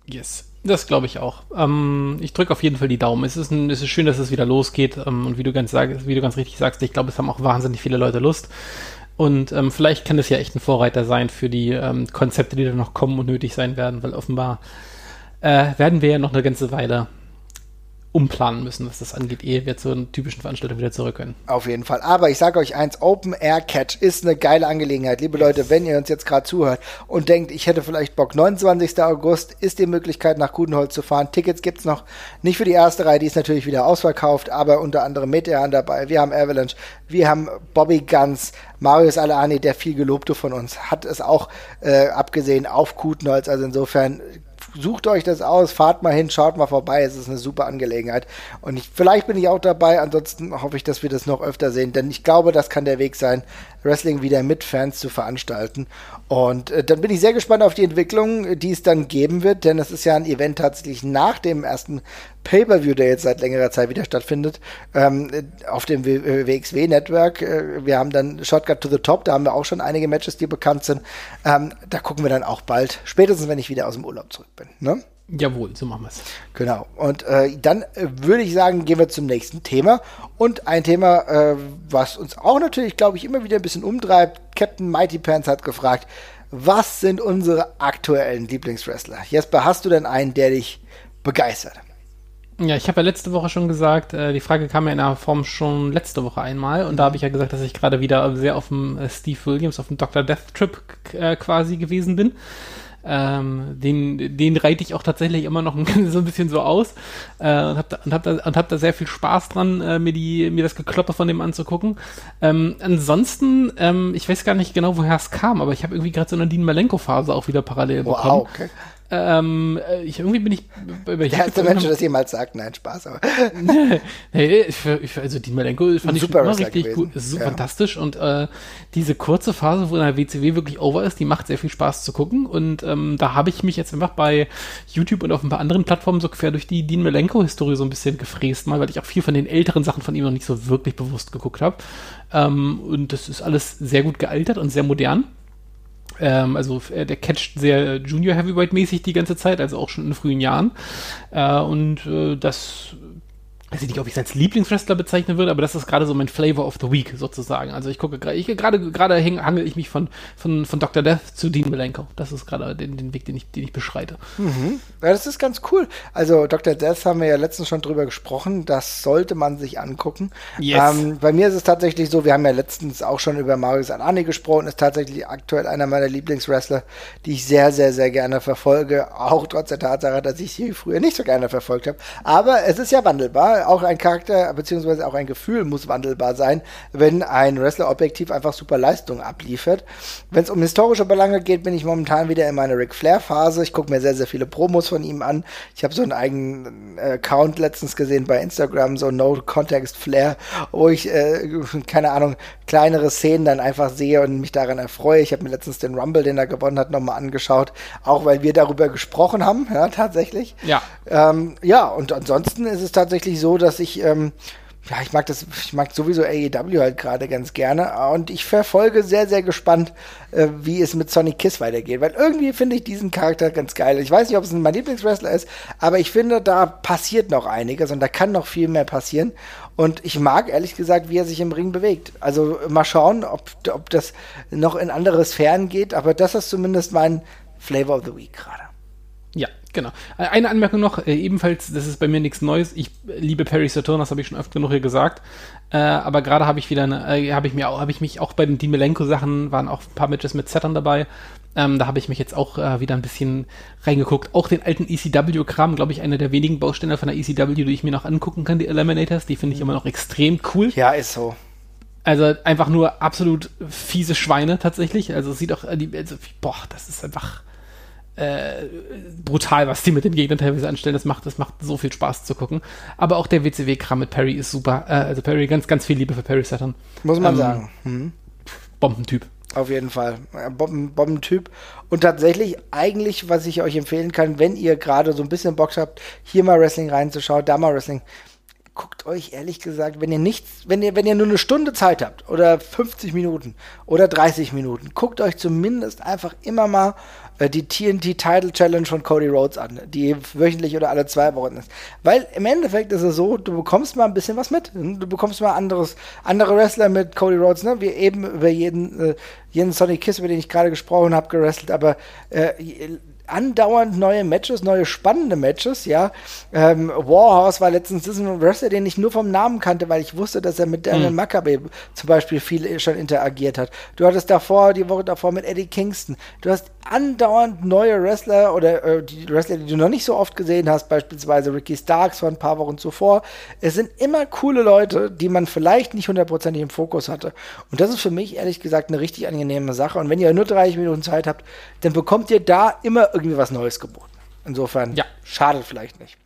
Yes, das glaube ich auch. Ähm, ich drücke auf jeden Fall die Daumen. Es ist, ein, es ist schön, dass es wieder losgeht. Ähm, und wie du, ganz sag, wie du ganz richtig sagst, ich glaube, es haben auch wahnsinnig viele Leute Lust. Und ähm, vielleicht kann das ja echt ein Vorreiter sein für die ähm, Konzepte, die da noch kommen und nötig sein werden, weil offenbar äh, werden wir ja noch eine ganze Weile umplanen müssen, was das angeht, ehe wir zur typischen Veranstaltung wieder zurück können. Auf jeden Fall. Aber ich sage euch eins, Open Air Catch ist eine geile Angelegenheit. Liebe Leute, wenn ihr uns jetzt gerade zuhört und denkt, ich hätte vielleicht Bock, 29. August ist die Möglichkeit, nach Gudenholz zu fahren. Tickets gibt es noch. Nicht für die erste Reihe, die ist natürlich wieder ausverkauft, aber unter anderem Metehan dabei. Wir haben Avalanche, wir haben Bobby Guns, Marius Alani, der viel Gelobte von uns, hat es auch äh, abgesehen auf Kutenholz. Also insofern sucht euch das aus, fahrt mal hin, schaut mal vorbei. Es ist eine super Angelegenheit. Und ich, vielleicht bin ich auch dabei. Ansonsten hoffe ich, dass wir das noch öfter sehen, denn ich glaube, das kann der Weg sein, Wrestling wieder mit Fans zu veranstalten. Und äh, dann bin ich sehr gespannt auf die Entwicklung, die es dann geben wird, denn es ist ja ein Event tatsächlich nach dem ersten Pay-per-View, der jetzt seit längerer Zeit wieder stattfindet, ähm, auf dem WXW-Network. Äh, wir haben dann Shotgun to the Top, da haben wir auch schon einige Matches, die bekannt sind. Ähm, da gucken wir dann auch bald, spätestens wenn ich wieder aus dem Urlaub zurück bin. Ne? Jawohl, so machen wir es. Genau. Und äh, dann äh, würde ich sagen, gehen wir zum nächsten Thema. Und ein Thema, äh, was uns auch natürlich, glaube ich, immer wieder ein bisschen umtreibt. Captain Mighty Pants hat gefragt, was sind unsere aktuellen Lieblingswrestler? Jesper, hast du denn einen, der dich begeistert? Ja, ich habe ja letzte Woche schon gesagt, äh, die Frage kam ja in der Form schon letzte Woche einmal und da habe ich ja gesagt, dass ich gerade wieder sehr auf dem äh, Steve Williams, auf dem Dr. Death Trip äh, quasi gewesen bin. Ähm, den, den reite ich auch tatsächlich immer noch <laughs> so ein bisschen so aus äh, und habe da, und hab da, und hab da sehr viel Spaß dran, äh, mir, die, mir das Gekloppe von dem anzugucken. Ähm, ansonsten, ähm, ich weiß gar nicht genau, woher es kam, aber ich habe irgendwie gerade so eine Dean Malenko-Phase auch wieder parallel bekommen. Wow, okay. Ähm, äh, ich, irgendwie bin ich bei Der erste Mensch, das jemals sagt, nein, Spaß, aber. <laughs> nee, ich, ich, also die Malenko fand ich immer richtig gewesen. gut, ist so ja. fantastisch und äh, diese kurze Phase, wo der WCW wirklich over ist, die macht sehr viel Spaß zu gucken und ähm, da habe ich mich jetzt einfach bei YouTube und auf ein paar anderen Plattformen so quer durch die Dean Malenko-Historie so ein bisschen gefräst mal, weil ich auch viel von den älteren Sachen von ihm noch nicht so wirklich bewusst geguckt habe. Ähm, und das ist alles sehr gut gealtert und sehr modern. Ähm, also äh, der catcht sehr Junior Heavyweight mäßig die ganze Zeit, also auch schon in frühen Jahren. Äh, und äh, das weiß ich nicht, ob ich es als Lieblingswrestler bezeichnen würde, aber das ist gerade so mein Flavor of the Week sozusagen. Also ich gucke gerade, gerade gerade hangel ich mich von, von, von Dr. Death zu Dean Malenko. Das ist gerade den, den Weg, den ich, den ich beschreite. Mhm. Ja, das ist ganz cool. Also Dr. Death haben wir ja letztens schon drüber gesprochen. Das sollte man sich angucken. Yes. Ähm, bei mir ist es tatsächlich so, wir haben ja letztens auch schon über Marius Anani gesprochen, ist tatsächlich aktuell einer meiner Lieblingswrestler, die ich sehr, sehr, sehr gerne verfolge. Auch trotz der Tatsache, dass ich sie früher nicht so gerne verfolgt habe. Aber es ist ja wandelbar auch ein Charakter, beziehungsweise auch ein Gefühl muss wandelbar sein, wenn ein Wrestler objektiv einfach super Leistung abliefert. Wenn es um historische Belange geht, bin ich momentan wieder in meiner Ric Flair-Phase. Ich gucke mir sehr, sehr viele Promos von ihm an. Ich habe so einen eigenen Account letztens gesehen bei Instagram, so No Context Flair, wo ich, äh, <laughs> keine Ahnung, kleinere Szenen dann einfach sehe und mich daran erfreue. Ich habe mir letztens den Rumble, den er gewonnen hat, nochmal angeschaut, auch weil wir darüber gesprochen haben, <laughs> ja, tatsächlich. Ja. Ähm, ja, und ansonsten ist es tatsächlich so, dass ich, ähm, ja, ich mag das, ich mag sowieso AEW halt gerade ganz gerne und ich verfolge sehr, sehr gespannt, äh, wie es mit Sonic Kiss weitergeht, weil irgendwie finde ich diesen Charakter ganz geil. Ich weiß nicht, ob es mein Lieblingswrestler ist, aber ich finde, da passiert noch einiges und da kann noch viel mehr passieren und ich mag ehrlich gesagt, wie er sich im Ring bewegt. Also mal schauen, ob, ob das noch in andere Sphären geht, aber das ist zumindest mein Flavor of the Week gerade. Genau. Äh, eine Anmerkung noch, äh, ebenfalls, das ist bei mir nichts Neues. Ich liebe Perry Saturn, das habe ich schon öfter genug hier gesagt. Äh, aber gerade habe ich wieder, äh, habe ich mir, habe ich mich auch bei den Dimelenko Sachen waren auch ein paar Matches mit Saturn dabei. Ähm, da habe ich mich jetzt auch äh, wieder ein bisschen reingeguckt. Auch den alten ECW-Kram, glaube ich, einer der wenigen Bausteine von der ECW, die ich mir noch angucken kann, die Eliminators. Die finde ich immer noch extrem cool. Ja, ist so. Also einfach nur absolut fiese Schweine tatsächlich. Also sieht auch, äh, also, boah, das ist einfach äh, brutal, was die mit den Gegnern teilweise anstellen. Das macht, das macht so viel Spaß zu gucken. Aber auch der WCW-Kram mit Perry ist super. Äh, also Perry, ganz, ganz viel Liebe für Perry Saturn. Muss man ähm, sagen. Mhm. Bombentyp. Auf jeden Fall. Bomben, Bombentyp. Und tatsächlich, eigentlich, was ich euch empfehlen kann, wenn ihr gerade so ein bisschen Bock habt, hier mal Wrestling reinzuschauen, da mal Wrestling guckt euch ehrlich gesagt, wenn ihr nichts, wenn ihr, wenn ihr nur eine Stunde Zeit habt oder 50 Minuten oder 30 Minuten, guckt euch zumindest einfach immer mal äh, die TNT Title Challenge von Cody Rhodes an, die wöchentlich oder alle zwei Wochen ist. Weil im Endeffekt ist es so, du bekommst mal ein bisschen was mit. Du bekommst mal anderes, andere Wrestler mit Cody Rhodes, ne? Wir eben über jeden, äh, jeden Sonny Kiss, über den ich gerade gesprochen habe, gerestelt, aber äh, andauernd neue Matches, neue spannende Matches, ja. Ähm, Warhorse war letztens das ist ein Wrestler, den ich nur vom Namen kannte, weil ich wusste, dass er mit Daniel mhm. Maccabe zum Beispiel viel schon interagiert hat. Du hattest davor, die Woche davor mit Eddie Kingston. Du hast andauernd neue Wrestler oder äh, die Wrestler, die du noch nicht so oft gesehen hast, beispielsweise Ricky Starks vor ein paar Wochen zuvor. Es sind immer coole Leute, die man vielleicht nicht hundertprozentig im Fokus hatte. Und das ist für mich ehrlich gesagt eine richtig angenehme Sache. Und wenn ihr nur 30 Minuten Zeit habt, dann bekommt ihr da immer irgendwie was Neues geboten. Insofern ja. schadet vielleicht nicht.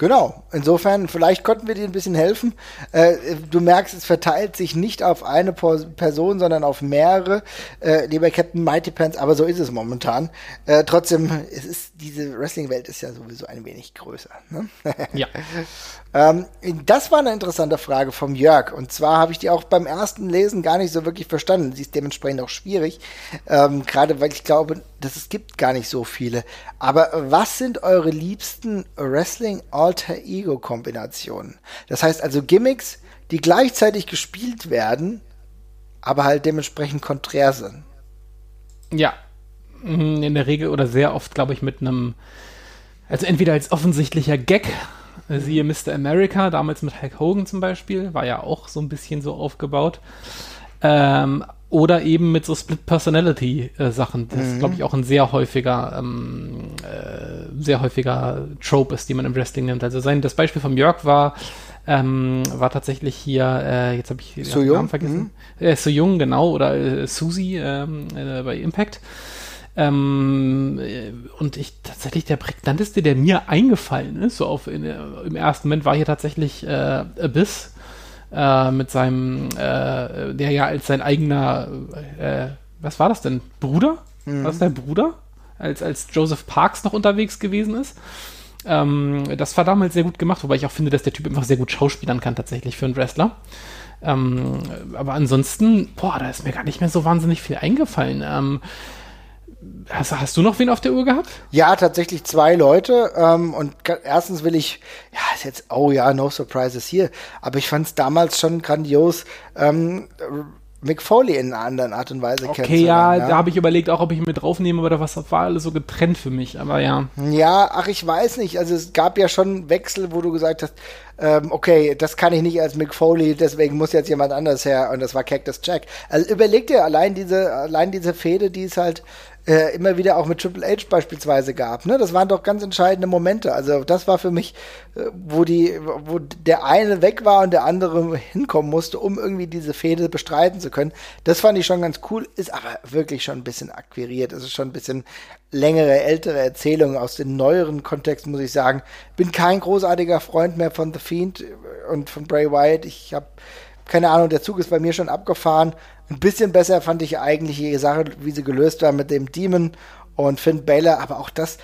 Genau, insofern, vielleicht konnten wir dir ein bisschen helfen. Äh, du merkst, es verteilt sich nicht auf eine Person, sondern auf mehrere, äh, lieber Captain Mighty Pants, aber so ist es momentan. Äh, trotzdem, es ist, diese Wrestling-Welt ist ja sowieso ein wenig größer. Ne? <laughs> Ja. ähm, das war eine interessante Frage vom Jörg. Und zwar habe ich die auch beim ersten Lesen gar nicht so wirklich verstanden. Sie ist dementsprechend auch schwierig, ähm, gerade weil ich glaube, dass es gibt gar nicht so viele. Aber was sind eure liebsten Wrestling All Alter-Ego-Kombinationen. Das heißt also Gimmicks, die gleichzeitig gespielt werden, aber halt dementsprechend konträr sind. Ja, mhm, in der Regel oder sehr oft, glaube ich, mit einem, also entweder als offensichtlicher Gag, äh, siehe Mr. America, damals mit Hulk Hogan zum Beispiel, war ja auch so ein bisschen so aufgebaut. Ähm, oder eben mit so Split-Personality-Sachen. Das mhm. ist, glaube ich, auch ein sehr häufiger, ähm, äh, sehr häufiger Trope ist, die man im Wrestling nimmt. Also sein, das Beispiel von Jörg war, ähm, war tatsächlich hier, äh, jetzt habe ich so den Namen vergessen. Mhm. Äh, so jung, genau, oder äh, Susie ähm, äh, bei Impact. Ähm, äh, und ich tatsächlich der prägnanteste, der mir eingefallen ist, so auf in, äh, im ersten Moment war hier tatsächlich äh, Abyss äh, mit seinem, äh, der ja als sein eigener, äh, was war das denn? Bruder? Mhm. War das der Bruder? Als, als Joseph Parks noch unterwegs gewesen ist. Ähm, das war damals sehr gut gemacht, wobei ich auch finde, dass der Typ einfach sehr gut schauspielern kann, tatsächlich für einen Wrestler. Ähm, aber ansonsten, boah, da ist mir gar nicht mehr so wahnsinnig viel eingefallen. Ähm, Hast, hast, du noch wen auf der Uhr gehabt? Ja, tatsächlich zwei Leute. Ähm, und erstens will ich, ja, ist jetzt, oh ja, no surprises hier. Aber ich fand es damals schon grandios, ähm, Mick Foley in einer anderen Art und Weise okay, kennenzulernen. Okay, ja, ja, da habe ich überlegt, auch ob ich ihn mit draufnehme, aber da war alles so getrennt für mich, aber ja. Ja, ach, ich weiß nicht. Also es gab ja schon Wechsel, wo du gesagt hast, ähm, okay, das kann ich nicht als Mick Foley, deswegen muss jetzt jemand anders her und das war Cactus Jack. Also überleg dir allein diese, allein diese Fehde, die es halt äh, immer wieder auch mit Triple H beispielsweise gab. Ne? Das waren doch ganz entscheidende Momente. Also das war für mich, äh, wo die, wo der eine weg war und der andere hinkommen musste, um irgendwie diese Fehde bestreiten zu können. Das fand ich schon ganz cool, ist aber wirklich schon ein bisschen akquiriert. Es ist schon ein bisschen längere, ältere Erzählung aus dem neueren Kontext, muss ich sagen. Bin kein großartiger Freund mehr von The Fiend und von Bray Wyatt. Ich habe keine Ahnung, der Zug ist bei mir schon abgefahren. Ein bisschen besser fand ich eigentlich die Sache, wie sie gelöst war mit dem Demon und Finn Balor, aber auch das,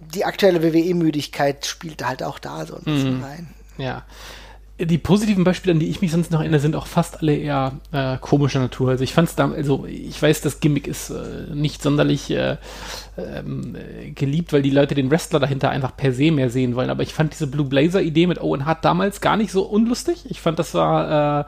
die aktuelle WWE-Müdigkeit spielt halt auch da so ein bisschen mhm. rein. Ja die positiven Beispiele, an die ich mich sonst noch erinnere, sind auch fast alle eher äh, komischer Natur. Also ich fand es da, also ich weiß, das Gimmick ist äh, nicht sonderlich äh, ähm, geliebt, weil die Leute den Wrestler dahinter einfach per se mehr sehen wollen. Aber ich fand diese Blue Blazer-Idee mit Owen Hart damals gar nicht so unlustig. Ich fand, das war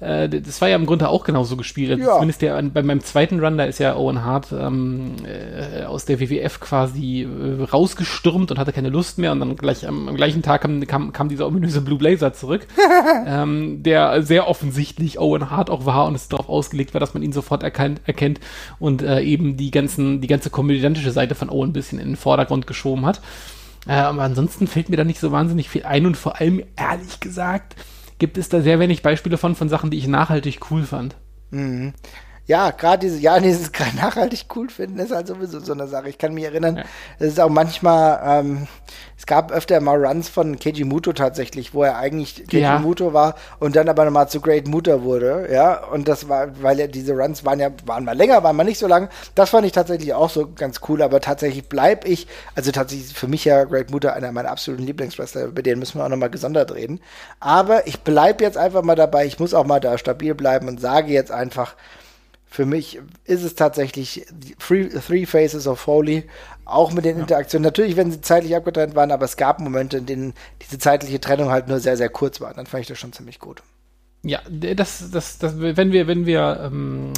äh, das war ja im Grunde auch genauso gespielt. Also ja. Zumindest der, bei meinem zweiten Run, da ist ja Owen Hart ähm, äh, aus der WWF quasi äh, rausgestürmt und hatte keine Lust mehr und dann gleich am, am gleichen Tag kam, kam, kam dieser ominöse Blue Blazer zurück, <laughs> ähm, der sehr offensichtlich Owen Hart auch war und es darauf ausgelegt war, dass man ihn sofort erkannt, erkennt und äh, eben die ganzen, die ganze komödiantische Seite von Owen ein bisschen in den Vordergrund geschoben hat. Äh, aber ansonsten fällt mir da nicht so wahnsinnig viel ein und vor allem, ehrlich gesagt, gibt es da sehr wenig Beispiele von, von Sachen, die ich nachhaltig cool fand. Mhm ja, gerade diese, ja, <laughs> dieses nachhaltig cool finden ist halt sowieso so eine Sache. Ich kann mich erinnern, es ja. ist auch manchmal, ähm, es gab öfter mal Runs von Keiji Muto tatsächlich, wo er eigentlich Keiji ja. Muto war und dann aber nochmal zu Great Muto wurde, ja, und das war, weil er diese Runs waren ja, waren mal länger, waren mal nicht so lang. Das fand ich tatsächlich auch so ganz cool, aber tatsächlich bleib ich, also tatsächlich für mich ja Great Muto einer meiner absoluten Lieblingswrestler, über den müssen wir auch nochmal gesondert reden. Aber ich bleib jetzt einfach mal dabei, ich muss auch mal da stabil bleiben und sage jetzt einfach, für mich ist es tatsächlich Three, Three Faces of Holy, auch mit den ja. Interaktionen. Natürlich, wenn sie zeitlich abgetrennt waren, aber es gab Momente, in denen diese zeitliche Trennung halt nur sehr, sehr kurz war. Dann fand ich das schon ziemlich gut. Ja, das, das, das, wenn wir, wenn wir ähm,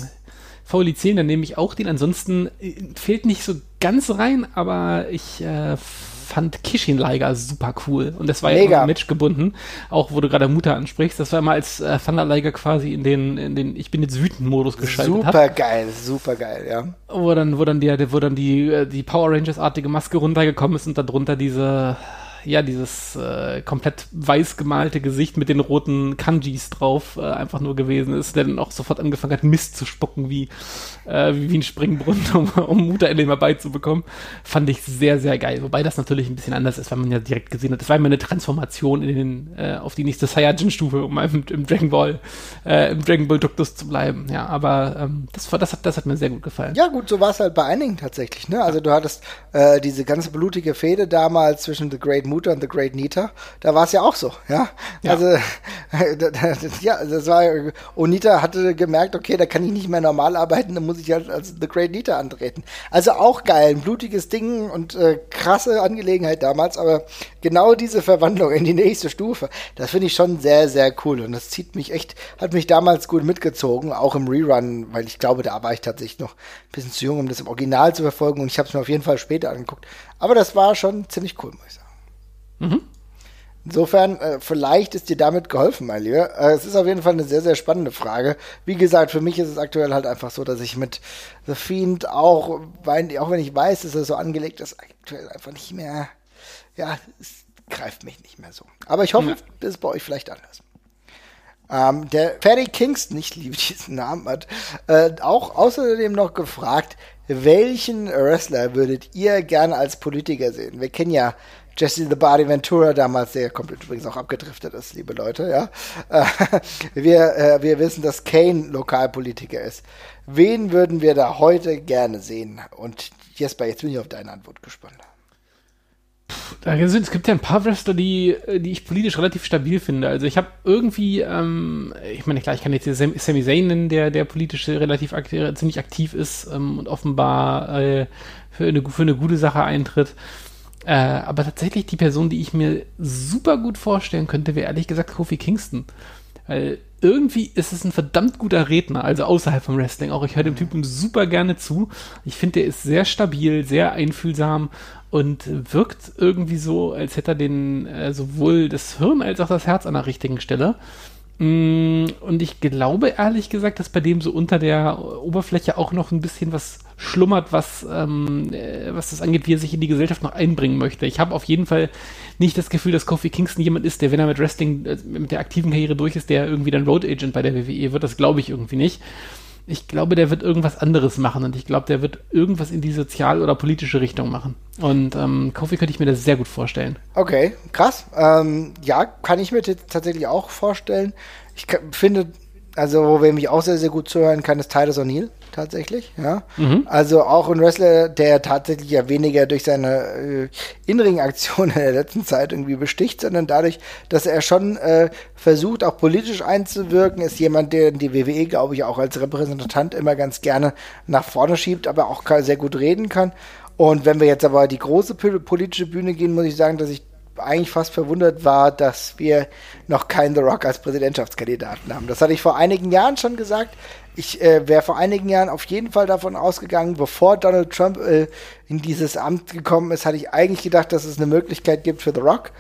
Foley zählen, dann nehme ich auch den. Ansonsten äh, fehlt nicht so ganz rein, aber ich äh, fand Kishin Liger super cool. Und das war Mega. ja Match gebunden. Auch wo du gerade Mutter ansprichst. Das war mal als äh, Thunder Liger quasi in den, in den Ich bin jetzt wütend Modus geschaltet. Super geil, super geil, ja. Wo dann, wo dann die, wo dann die, äh, die Power Rangers-artige Maske runtergekommen ist und darunter diese ja, dieses äh, komplett weiß gemalte Gesicht mit den roten Kanjis drauf äh, einfach nur gewesen ist, der dann auch sofort angefangen hat, Mist zu spucken, wie, äh, wie, wie ein Springbrunnen, <laughs> um, um Mutter endlich mal beizubekommen, fand ich sehr, sehr geil. Wobei das natürlich ein bisschen anders ist, weil man ja direkt gesehen hat, das war immer eine Transformation in den, äh, auf die nächste Saiyajin-Stufe, um im, im Dragon Ball, äh, im Dragon Ball Duktus zu bleiben. Ja, aber ähm, das, das, hat, das hat mir sehr gut gefallen. Ja, gut, so war es halt bei einigen tatsächlich, ne? Also du hattest äh, diese ganze blutige Fehde damals zwischen The Great Muta und The Great Nita, da war es ja auch so, ja. ja. Also <laughs> ja, das war Onita hatte gemerkt, okay, da kann ich nicht mehr normal arbeiten, dann muss ich halt als The Great Nita antreten. Also auch geil, ein blutiges Ding und äh, krasse Angelegenheit damals, aber genau diese Verwandlung in die nächste Stufe, das finde ich schon sehr, sehr cool und das zieht mich echt, hat mich damals gut mitgezogen, auch im Rerun, weil ich glaube, da war ich tatsächlich noch ein bisschen zu jung, um das im Original zu verfolgen und ich habe es mir auf jeden Fall später angeguckt. Aber das war schon ziemlich cool, muss ich sagen. Mhm. Insofern, äh, vielleicht ist dir damit geholfen, mein Lieber. Äh, es ist auf jeden Fall eine sehr, sehr spannende Frage. Wie gesagt, für mich ist es aktuell halt einfach so, dass ich mit The Fiend auch, weil, auch wenn ich weiß, dass er so angelegt ist, aktuell einfach nicht mehr, ja, es greift mich nicht mehr so. Aber ich hoffe, das ist bei euch vielleicht anders. Ähm, der Ferry Kingston, ich liebe diesen Namen, hat äh, auch außerdem noch gefragt, welchen Wrestler würdet ihr gerne als Politiker sehen? Wir kennen ja Jesse the Body Ventura damals, der komplett übrigens auch abgedriftet ist, liebe Leute, ja. Äh, <laughs> wir, äh, wir wissen, dass Kane Lokalpolitiker ist. Wen würden wir da heute gerne sehen? Und Jesper, jetzt bin ich auf deine Antwort gespannt. es gibt ja ein paar Wrestler, die, die ich politisch relativ stabil finde. Also ich habe irgendwie, ähm, ich meine, klar, ich kann jetzt hier Sami Zayn nennen, der, der politisch relativ aktiv, ziemlich aktiv ist ähm, und offenbar äh, für, eine, für eine gute Sache eintritt. Äh, aber tatsächlich die Person, die ich mir super gut vorstellen könnte, wäre ehrlich gesagt Kofi Kingston. Weil irgendwie ist es ein verdammt guter Redner, also außerhalb vom Wrestling auch. Ich höre dem Typen super gerne zu. Ich finde, der ist sehr stabil, sehr einfühlsam und wirkt irgendwie so, als hätte er den äh, sowohl das Hirn als auch das Herz an der richtigen Stelle. Mm, und ich glaube ehrlich gesagt, dass bei dem so unter der Oberfläche auch noch ein bisschen was schlummert, was, ähm, äh, was das angeht, wie er sich in die Gesellschaft noch einbringen möchte. Ich habe auf jeden Fall nicht das Gefühl, dass Kofi Kingston jemand ist, der, wenn er mit Wrestling, äh, mit der aktiven Karriere durch ist, der irgendwie dann Road Agent bei der WWE wird. Das glaube ich irgendwie nicht. Ich glaube, der wird irgendwas anderes machen und ich glaube, der wird irgendwas in die sozial- oder politische Richtung machen. Und ähm, Kofi könnte ich mir das sehr gut vorstellen. Okay, krass. Ähm, ja, kann ich mir tatsächlich auch vorstellen. Ich finde, also wo wir mich auch sehr, sehr gut zuhören kann, ist Titus O'Neill tatsächlich. Ja. Mhm. Also auch ein Wrestler, der tatsächlich ja weniger durch seine äh, Inring-Aktionen in <laughs> der letzten Zeit irgendwie besticht, sondern dadurch, dass er schon äh, versucht, auch politisch einzuwirken, ist jemand, der die WWE, glaube ich, auch als Repräsentant immer ganz gerne nach vorne schiebt, aber auch sehr gut reden kann. Und wenn wir jetzt aber die große politische Bühne gehen, muss ich sagen, dass ich eigentlich fast verwundert war, dass wir noch keinen The Rock als Präsidentschaftskandidaten haben. Das hatte ich vor einigen Jahren schon gesagt. Ich äh, wäre vor einigen Jahren auf jeden Fall davon ausgegangen, bevor Donald Trump äh, in dieses Amt gekommen ist, hatte ich eigentlich gedacht, dass es eine Möglichkeit gibt für The Rock.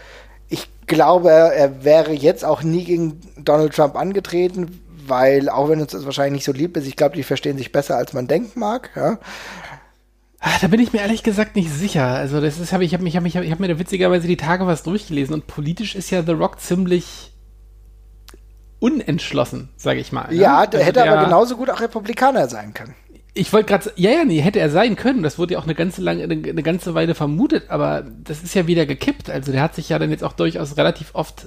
Ich glaube, er wäre jetzt auch nie gegen Donald Trump angetreten, weil auch wenn uns das wahrscheinlich nicht so lieb ist, ich glaube, die verstehen sich besser, als man denken mag. Ja. Ah, da bin ich mir ehrlich gesagt nicht sicher. Also das ist, hab ich habe mich, hab mich, ich habe mir da witzigerweise die Tage was durchgelesen und politisch ist ja The Rock ziemlich unentschlossen, sage ich mal. Ne? Ja, der also hätte der, aber genauso gut auch Republikaner sein können. Ich wollte gerade, ja, ja, nee, hätte er sein können. Das wurde ja auch eine ganze lange, eine, eine, ganze Weile vermutet, aber das ist ja wieder gekippt. Also der hat sich ja dann jetzt auch durchaus relativ oft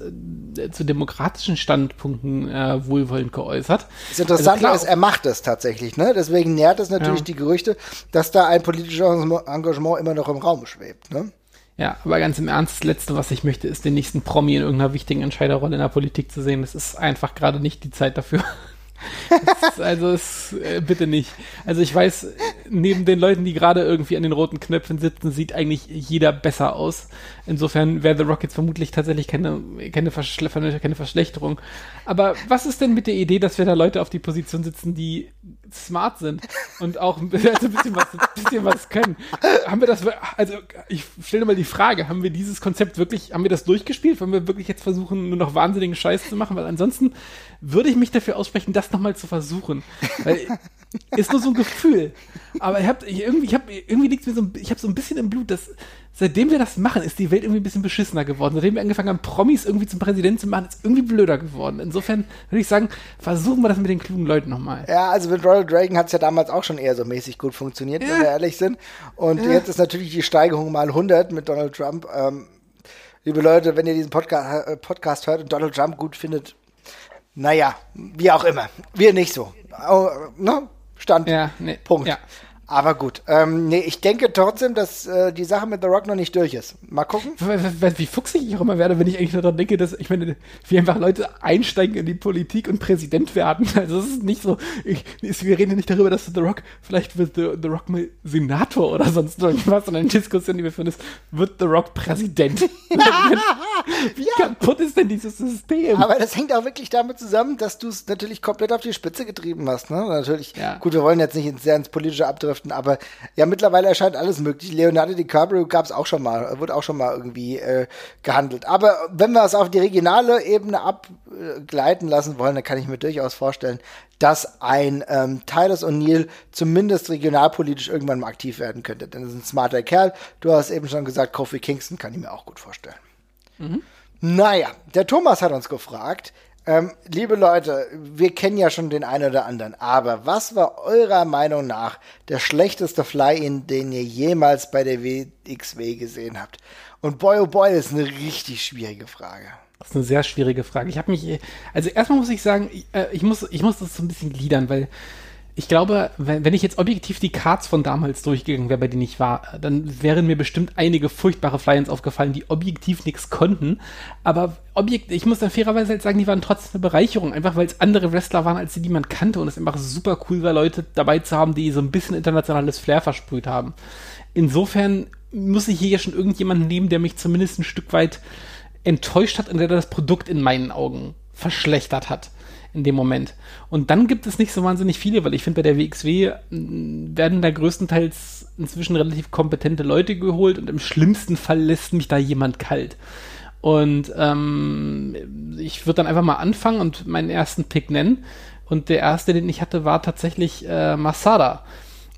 äh, zu demokratischen Standpunkten äh, wohlwollend geäußert. Das Interessante also ist, er macht es tatsächlich, ne? Deswegen nährt es natürlich ja. die Gerüchte, dass da ein politisches Engagement immer noch im Raum schwebt, ne? Ja, aber ganz im Ernst, das Letzte, was ich möchte, ist den nächsten Promi in irgendeiner wichtigen Entscheiderrolle in der Politik zu sehen. Das ist einfach gerade nicht die Zeit dafür. Das, also es, äh, bitte nicht. Also ich weiß, neben den Leuten, die gerade irgendwie an den roten Knöpfen sitzen, sieht eigentlich jeder besser aus. Insofern wäre The Rock jetzt vermutlich tatsächlich keine, keine, Verschle keine Verschlechterung. Aber was ist denn mit der Idee, dass wir da Leute auf die Position sitzen, die smart sind und auch ein bisschen, also ein bisschen, was, bisschen was können? Haben wir das, also ich stelle mal die Frage, haben wir dieses Konzept wirklich, haben wir das durchgespielt? Wollen wir wirklich jetzt versuchen, nur noch wahnsinnigen Scheiß zu machen? Weil ansonsten würde ich mich dafür aussprechen, das nochmal zu versuchen. Weil ist nur so ein Gefühl. Aber ich habe irgendwie, ich habe irgendwie liegt mir so, ich habe so ein bisschen im Blut, dass seitdem wir das machen, ist die Welt irgendwie ein bisschen beschissener geworden. Seitdem wir angefangen haben, Promis irgendwie zum Präsidenten zu machen, ist irgendwie blöder geworden. Insofern würde ich sagen, versuchen wir das mit den klugen Leuten nochmal. Ja, also mit Ronald Reagan hat es ja damals auch schon eher so mäßig gut funktioniert, ja. wenn wir ehrlich sind. Und ja. jetzt ist natürlich die Steigerung mal 100 mit Donald Trump. Ähm, liebe Leute, wenn ihr diesen Podcast, äh, Podcast hört und Donald Trump gut findet, naja, wie auch immer. Wir nicht so. Oh, ne? Stand. Ja, nee, Punkt. Ja. Aber gut, ähm, nee, ich denke trotzdem, dass äh, die Sache mit The Rock noch nicht durch ist. Mal gucken. Wie fuchsig ich auch immer werde, wenn ich eigentlich nur daran denke, dass, ich meine, wie einfach Leute einsteigen in die Politik und Präsident werden. <laughs> Also es ist nicht so, ich, wir reden ja nicht darüber, dass The Rock, vielleicht wird The, The Rock mal Senator oder sonst irgendwas, sondern die Diskussion, die wir führen, ist, wird The Rock Präsident? <laughs> <laughs> wie kaputt ist denn dieses System? Aber das hängt auch wirklich damit zusammen, dass du es natürlich komplett auf die Spitze getrieben hast. Ne? Natürlich, ja. gut, wir wollen jetzt nicht sehr ins politische abdriften, Mannschaften, aber ja, mittlerweile erscheint alles möglich. Leonardo DiCaprio gab es auch schon mal, wurde auch schon mal irgendwie äh, gehandelt. Aber wenn wir es auf die regionale Ebene abgleiten lassen wollen, dann kann ich mir durchaus vorstellen, dass ein ähm, Tyler O'Neill zumindest regionalpolitisch irgendwann mal aktiv werden könnte. Denn das ist ein smarter Kerl. Du hast eben schon gesagt, Kofi Kingston kann ich mir auch gut vorstellen. Mhm. Naja, der Thomas hat uns gefragt, ähm, liebe Leute, wir kennen ja schon den einen oder anderen, aber was war eurer Meinung nach der schlechteste Fly-In, den ihr jemals bei der WXW gesehen habt? Und boy, oh boy, das ist eine richtig schwierige Frage. Das ist eine sehr schwierige Frage. Ich habe mich, also erstmal muss ich sagen, ich, äh, ich, muss, ich muss das so ein bisschen gliedern, weil ich glaube, wenn, ich jetzt objektiv die Cards von damals durchgegangen wäre, bei denen ich war, dann wären mir bestimmt einige furchtbare Fly-ins aufgefallen, die objektiv nichts konnten. Aber objekt, ich muss dann fairerweise halt sagen, die waren trotzdem eine Bereicherung, einfach weil es andere Wrestler waren, als die, die man kannte. Und es einfach super cool war, Leute dabei zu haben, die so ein bisschen internationales Flair versprüht haben. Insofern muss ich hier ja schon irgendjemanden nehmen, der mich zumindest ein Stück weit enttäuscht hat und der das Produkt in meinen Augen verschlechtert hat in dem Moment. Und dann gibt es nicht so wahnsinnig viele, weil ich finde, bei der WXW werden da größtenteils inzwischen relativ kompetente Leute geholt und im schlimmsten Fall lässt mich da jemand kalt. Und ähm, ich würde dann einfach mal anfangen und meinen ersten Pick nennen. Und der erste, den ich hatte, war tatsächlich äh, Masada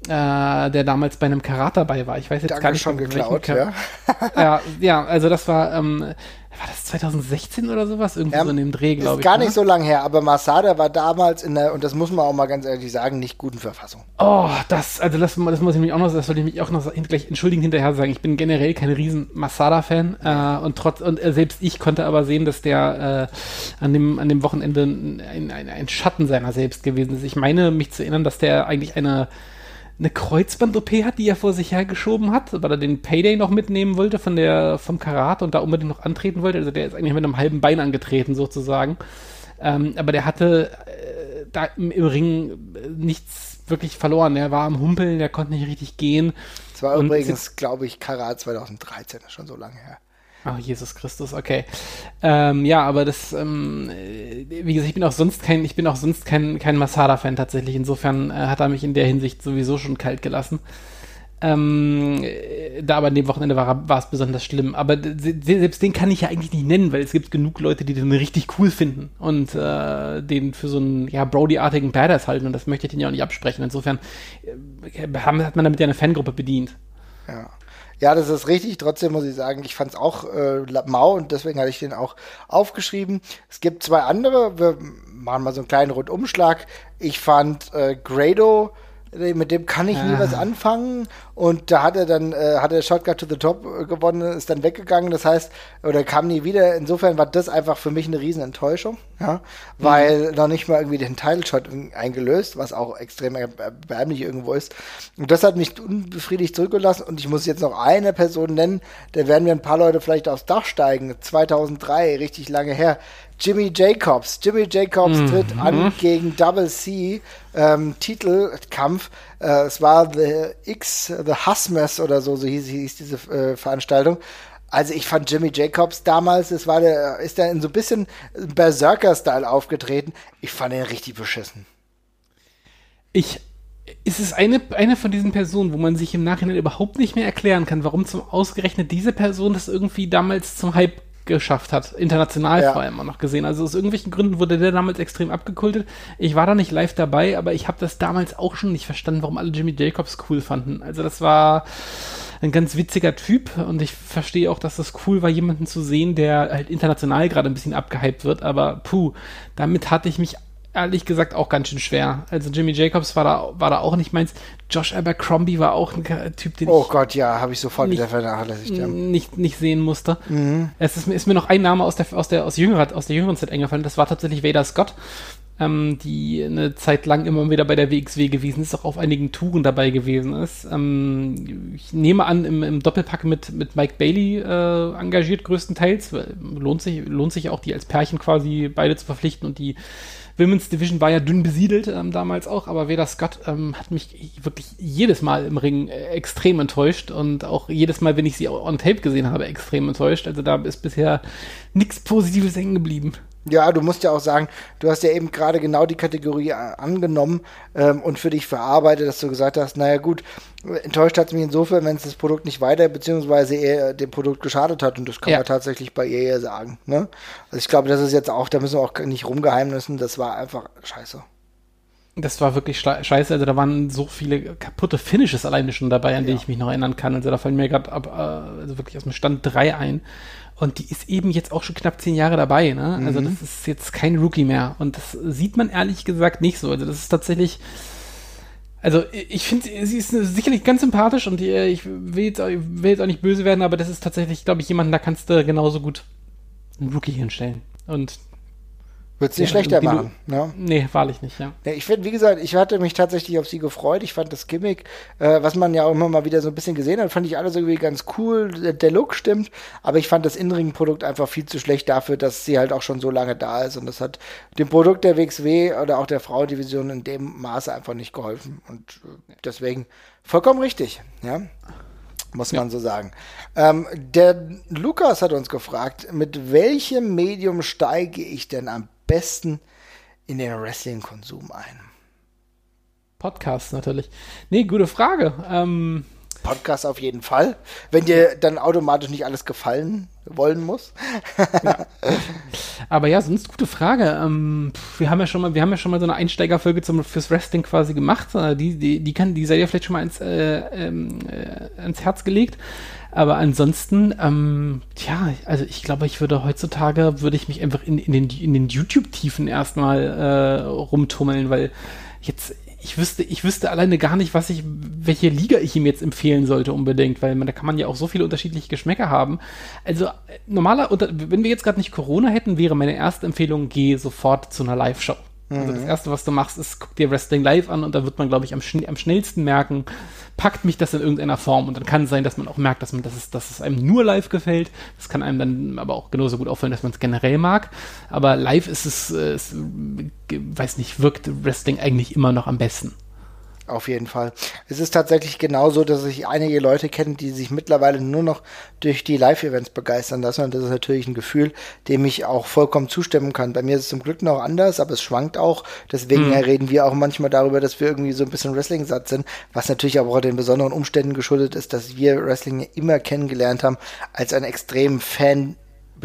äh, der damals bei einem Karat dabei war. Ich weiß jetzt Danke gar nicht, schon geklaut, ja. <laughs> ja. ja, also das war, ähm, war das 2016 oder sowas? Irgendwie ja, so in dem Dreh, glaube ich. Ist gar nicht ne? so lange her, aber Masada war damals in der, und das muss man auch mal ganz ehrlich sagen, nicht guten Verfassung. Oh, das, also das, das muss ich mich auch noch, das sollte ich mich auch noch gleich entschuldigen hinterher sagen. Ich bin generell kein riesen Masada-Fan äh, und trotz, und äh, selbst ich konnte aber sehen, dass der äh, an, dem, an dem Wochenende ein, ein, ein Schatten seiner selbst gewesen ist. Ich meine, mich zu erinnern, dass der eigentlich eine eine Kreuzband-OP hat, die er vor sich hergeschoben hat, weil er den Payday noch mitnehmen wollte von der, vom Karat und da unbedingt noch antreten wollte. Also der ist eigentlich mit einem halben Bein angetreten sozusagen. Ähm, aber der hatte äh, da im, im, Ring äh, nichts wirklich verloren. Er war am Humpeln, der konnte nicht richtig gehen. Das war und übrigens, glaube ich, Karat 2013, schon so lange her. Oh, Jesus Christus, okay. Ähm, ja, aber das, ähm, wie gesagt, ich bin auch sonst kein, ich bin auch sonst kein, kein Masada-Fan tatsächlich. Insofern äh, hat er mich in der Hinsicht sowieso schon kalt gelassen. Ähm, da aber an dem Wochenende war, war es besonders schlimm. Aber selbst den kann ich ja eigentlich nicht nennen, weil es gibt genug Leute, die den richtig cool finden und äh, den für so einen ja, Brody-artigen Badass halten und das möchte ich den ja auch nicht absprechen. Insofern äh, hat man damit ja eine Fangruppe bedient. Ja. Ja, das ist richtig. Trotzdem muss ich sagen, ich fand es auch äh, mau und deswegen hatte ich den auch aufgeschrieben. Es gibt zwei andere. Wir machen mal so einen kleinen Rundumschlag. Ich fand äh, Grado mit dem kann ich nie was ah. anfangen. Und da hat er dann, äh, hat er Shotgun to the Top äh, gewonnen, ist dann weggegangen. Das heißt, oder kam nie wieder. Insofern war das einfach für mich eine Riesenenttäuschung, ja, weil mhm. noch nicht mal irgendwie den Title-Shot eingelöst, was auch extrem erbärmlich irgendwo ist. Und das hat mich unbefriedigt zurückgelassen. Und ich muss jetzt noch eine Person nennen, da werden wir ein paar Leute vielleicht aufs Dach steigen. 2003, richtig lange her. Jimmy Jacobs. Jimmy Jacobs mhm. tritt an gegen Double C ähm, Titelkampf. Äh, es war The X, The Husmers oder so, so hieß, hieß diese äh, Veranstaltung. Also ich fand Jimmy Jacobs damals, es war der, ist er in so ein bisschen Berserker-Style aufgetreten. Ich fand ihn richtig beschissen. Ich ist es eine, eine von diesen Personen, wo man sich im Nachhinein überhaupt nicht mehr erklären kann, warum zum ausgerechnet diese Person das irgendwie damals zum Hype geschafft hat. International ja. vor allem auch noch gesehen. Also aus irgendwelchen Gründen wurde der damals extrem abgekultet. Ich war da nicht live dabei, aber ich habe das damals auch schon nicht verstanden, warum alle Jimmy Jacobs cool fanden. Also das war ein ganz witziger Typ und ich verstehe auch, dass das cool war, jemanden zu sehen, der halt international gerade ein bisschen abgehypt wird, aber puh, damit hatte ich mich ehrlich gesagt auch ganz schön schwer. Also Jimmy Jacobs war da, war da auch nicht meins. Josh Abercrombie war auch ein Typ, den oh ich. Oh Gott, ja, habe ich sofort nicht, wieder vernachlässigt. Ja. Nicht, nicht sehen musste. Mhm. Es ist, ist, mir noch ein Name aus der, aus der, aus jüngerer, aus der jüngeren Zeit eingefallen. Das war tatsächlich Vader Scott. Ähm, die eine Zeit lang immer wieder bei der WXW gewesen ist, auch auf einigen Touren dabei gewesen ist. Ähm, ich nehme an, im, im, Doppelpack mit, mit Mike Bailey äh, engagiert größtenteils. Lohnt sich, lohnt sich auch, die als Pärchen quasi beide zu verpflichten und die Women's Division war ja dünn besiedelt ähm, damals auch, aber Veda Scott ähm, hat mich wirklich jedes Mal im Ring äh, extrem enttäuscht und auch jedes Mal, wenn ich sie on Tape gesehen habe, extrem enttäuscht. Also da ist bisher nichts Positives hängen geblieben. Ja, du musst ja auch sagen, du hast ja eben gerade genau die Kategorie angenommen ähm, und für dich verarbeitet, dass du gesagt hast, naja gut, enttäuscht hat es mich insofern, wenn es das Produkt nicht weiter, beziehungsweise eher dem Produkt geschadet hat und das kann ja. man tatsächlich bei ihr ja sagen. Ne? Also ich glaube, das ist jetzt auch, da müssen wir auch nicht rumgeheimnissen, das war einfach scheiße. Das war wirklich scheiße. Also da waren so viele kaputte Finishes alleine schon dabei, an ja. die ich mich noch erinnern kann. Also da fallen mir gerade äh, also wirklich aus dem Stand drei ein. Und die ist eben jetzt auch schon knapp zehn Jahre dabei. Ne? Mhm. Also das ist jetzt kein Rookie mehr. Und das sieht man ehrlich gesagt nicht so. Also das ist tatsächlich. Also ich finde, sie ist sicherlich ganz sympathisch und ich will jetzt, will jetzt auch nicht böse werden, aber das ist tatsächlich, glaube ich, jemand, da kannst du genauso gut einen Rookie hinstellen. Und wird es nicht ja, schlechter machen. Ne? Nee, wahrlich nicht, ja. ich finde, wie gesagt, ich hatte mich tatsächlich auf sie gefreut. Ich fand das Gimmick, äh, was man ja auch immer mal wieder so ein bisschen gesehen hat, fand ich alles irgendwie ganz cool. Der, der Look stimmt, aber ich fand das Innenring-Produkt einfach viel zu schlecht dafür, dass sie halt auch schon so lange da ist. Und das hat dem Produkt der WXW oder auch der Frauendivision in dem Maße einfach nicht geholfen. Und äh, deswegen vollkommen richtig, ja muss man ja. so sagen. Ähm, der Lukas hat uns gefragt, mit welchem Medium steige ich denn am besten in den Wrestling-Konsum ein? Podcast natürlich. Nee, gute Frage. Ähm, Podcast auf jeden Fall. Wenn dir dann automatisch nicht alles gefallen wollen muss. ja. Aber ja, sonst gute Frage. Ähm, wir haben ja schon mal, wir haben ja schon mal so eine Einsteigerfolge zum fürs Wrestling quasi gemacht. Äh, die, die, die kann, die sei ja vielleicht schon mal ins, äh, ähm, äh, ans Herz gelegt. Aber ansonsten, ähm, tja, also ich glaube, ich würde heutzutage, würde ich mich einfach in, in den, in den YouTube-Tiefen erstmal äh, rumtummeln, weil jetzt, ich wüsste, ich wüsste alleine gar nicht, was ich, welche Liga ich ihm jetzt empfehlen sollte unbedingt, weil man, da kann man ja auch so viele unterschiedliche Geschmäcker haben. Also normaler, wenn wir jetzt gerade nicht Corona hätten, wäre meine erste Empfehlung, geh sofort zu einer Live-Show. Also das mhm. Erste, was du machst, ist, guck dir Wrestling live an und da wird man, glaube ich, am, schn am, schnellsten merken, packt mich das in irgendeiner Form. Und dann kann es sein, dass man auch merkt, dass, man, dass, es, dass es einem nur live gefällt. Das kann einem dann aber auch genauso gut auffallen, dass man es generell mag. Aber live ist es, äh, ist, weiß nicht, wirkt Wrestling eigentlich immer noch am besten. Auf jeden Fall. Es ist tatsächlich genauso, dass ich einige Leute kenne, die sich mittlerweile nur noch durch die Live-Events begeistern lassen. Und das ist natürlich ein Gefühl, dem ich auch vollkommen zustimmen kann. Bei mir ist es zum Glück noch anders, aber es schwankt auch. Deswegen mhm. reden wir auch manchmal darüber, dass wir irgendwie so ein bisschen Wrestling-satt sind, was natürlich aber auch den besonderen Umständen geschuldet ist, dass wir Wrestling immer kennengelernt haben als ein extrem Fan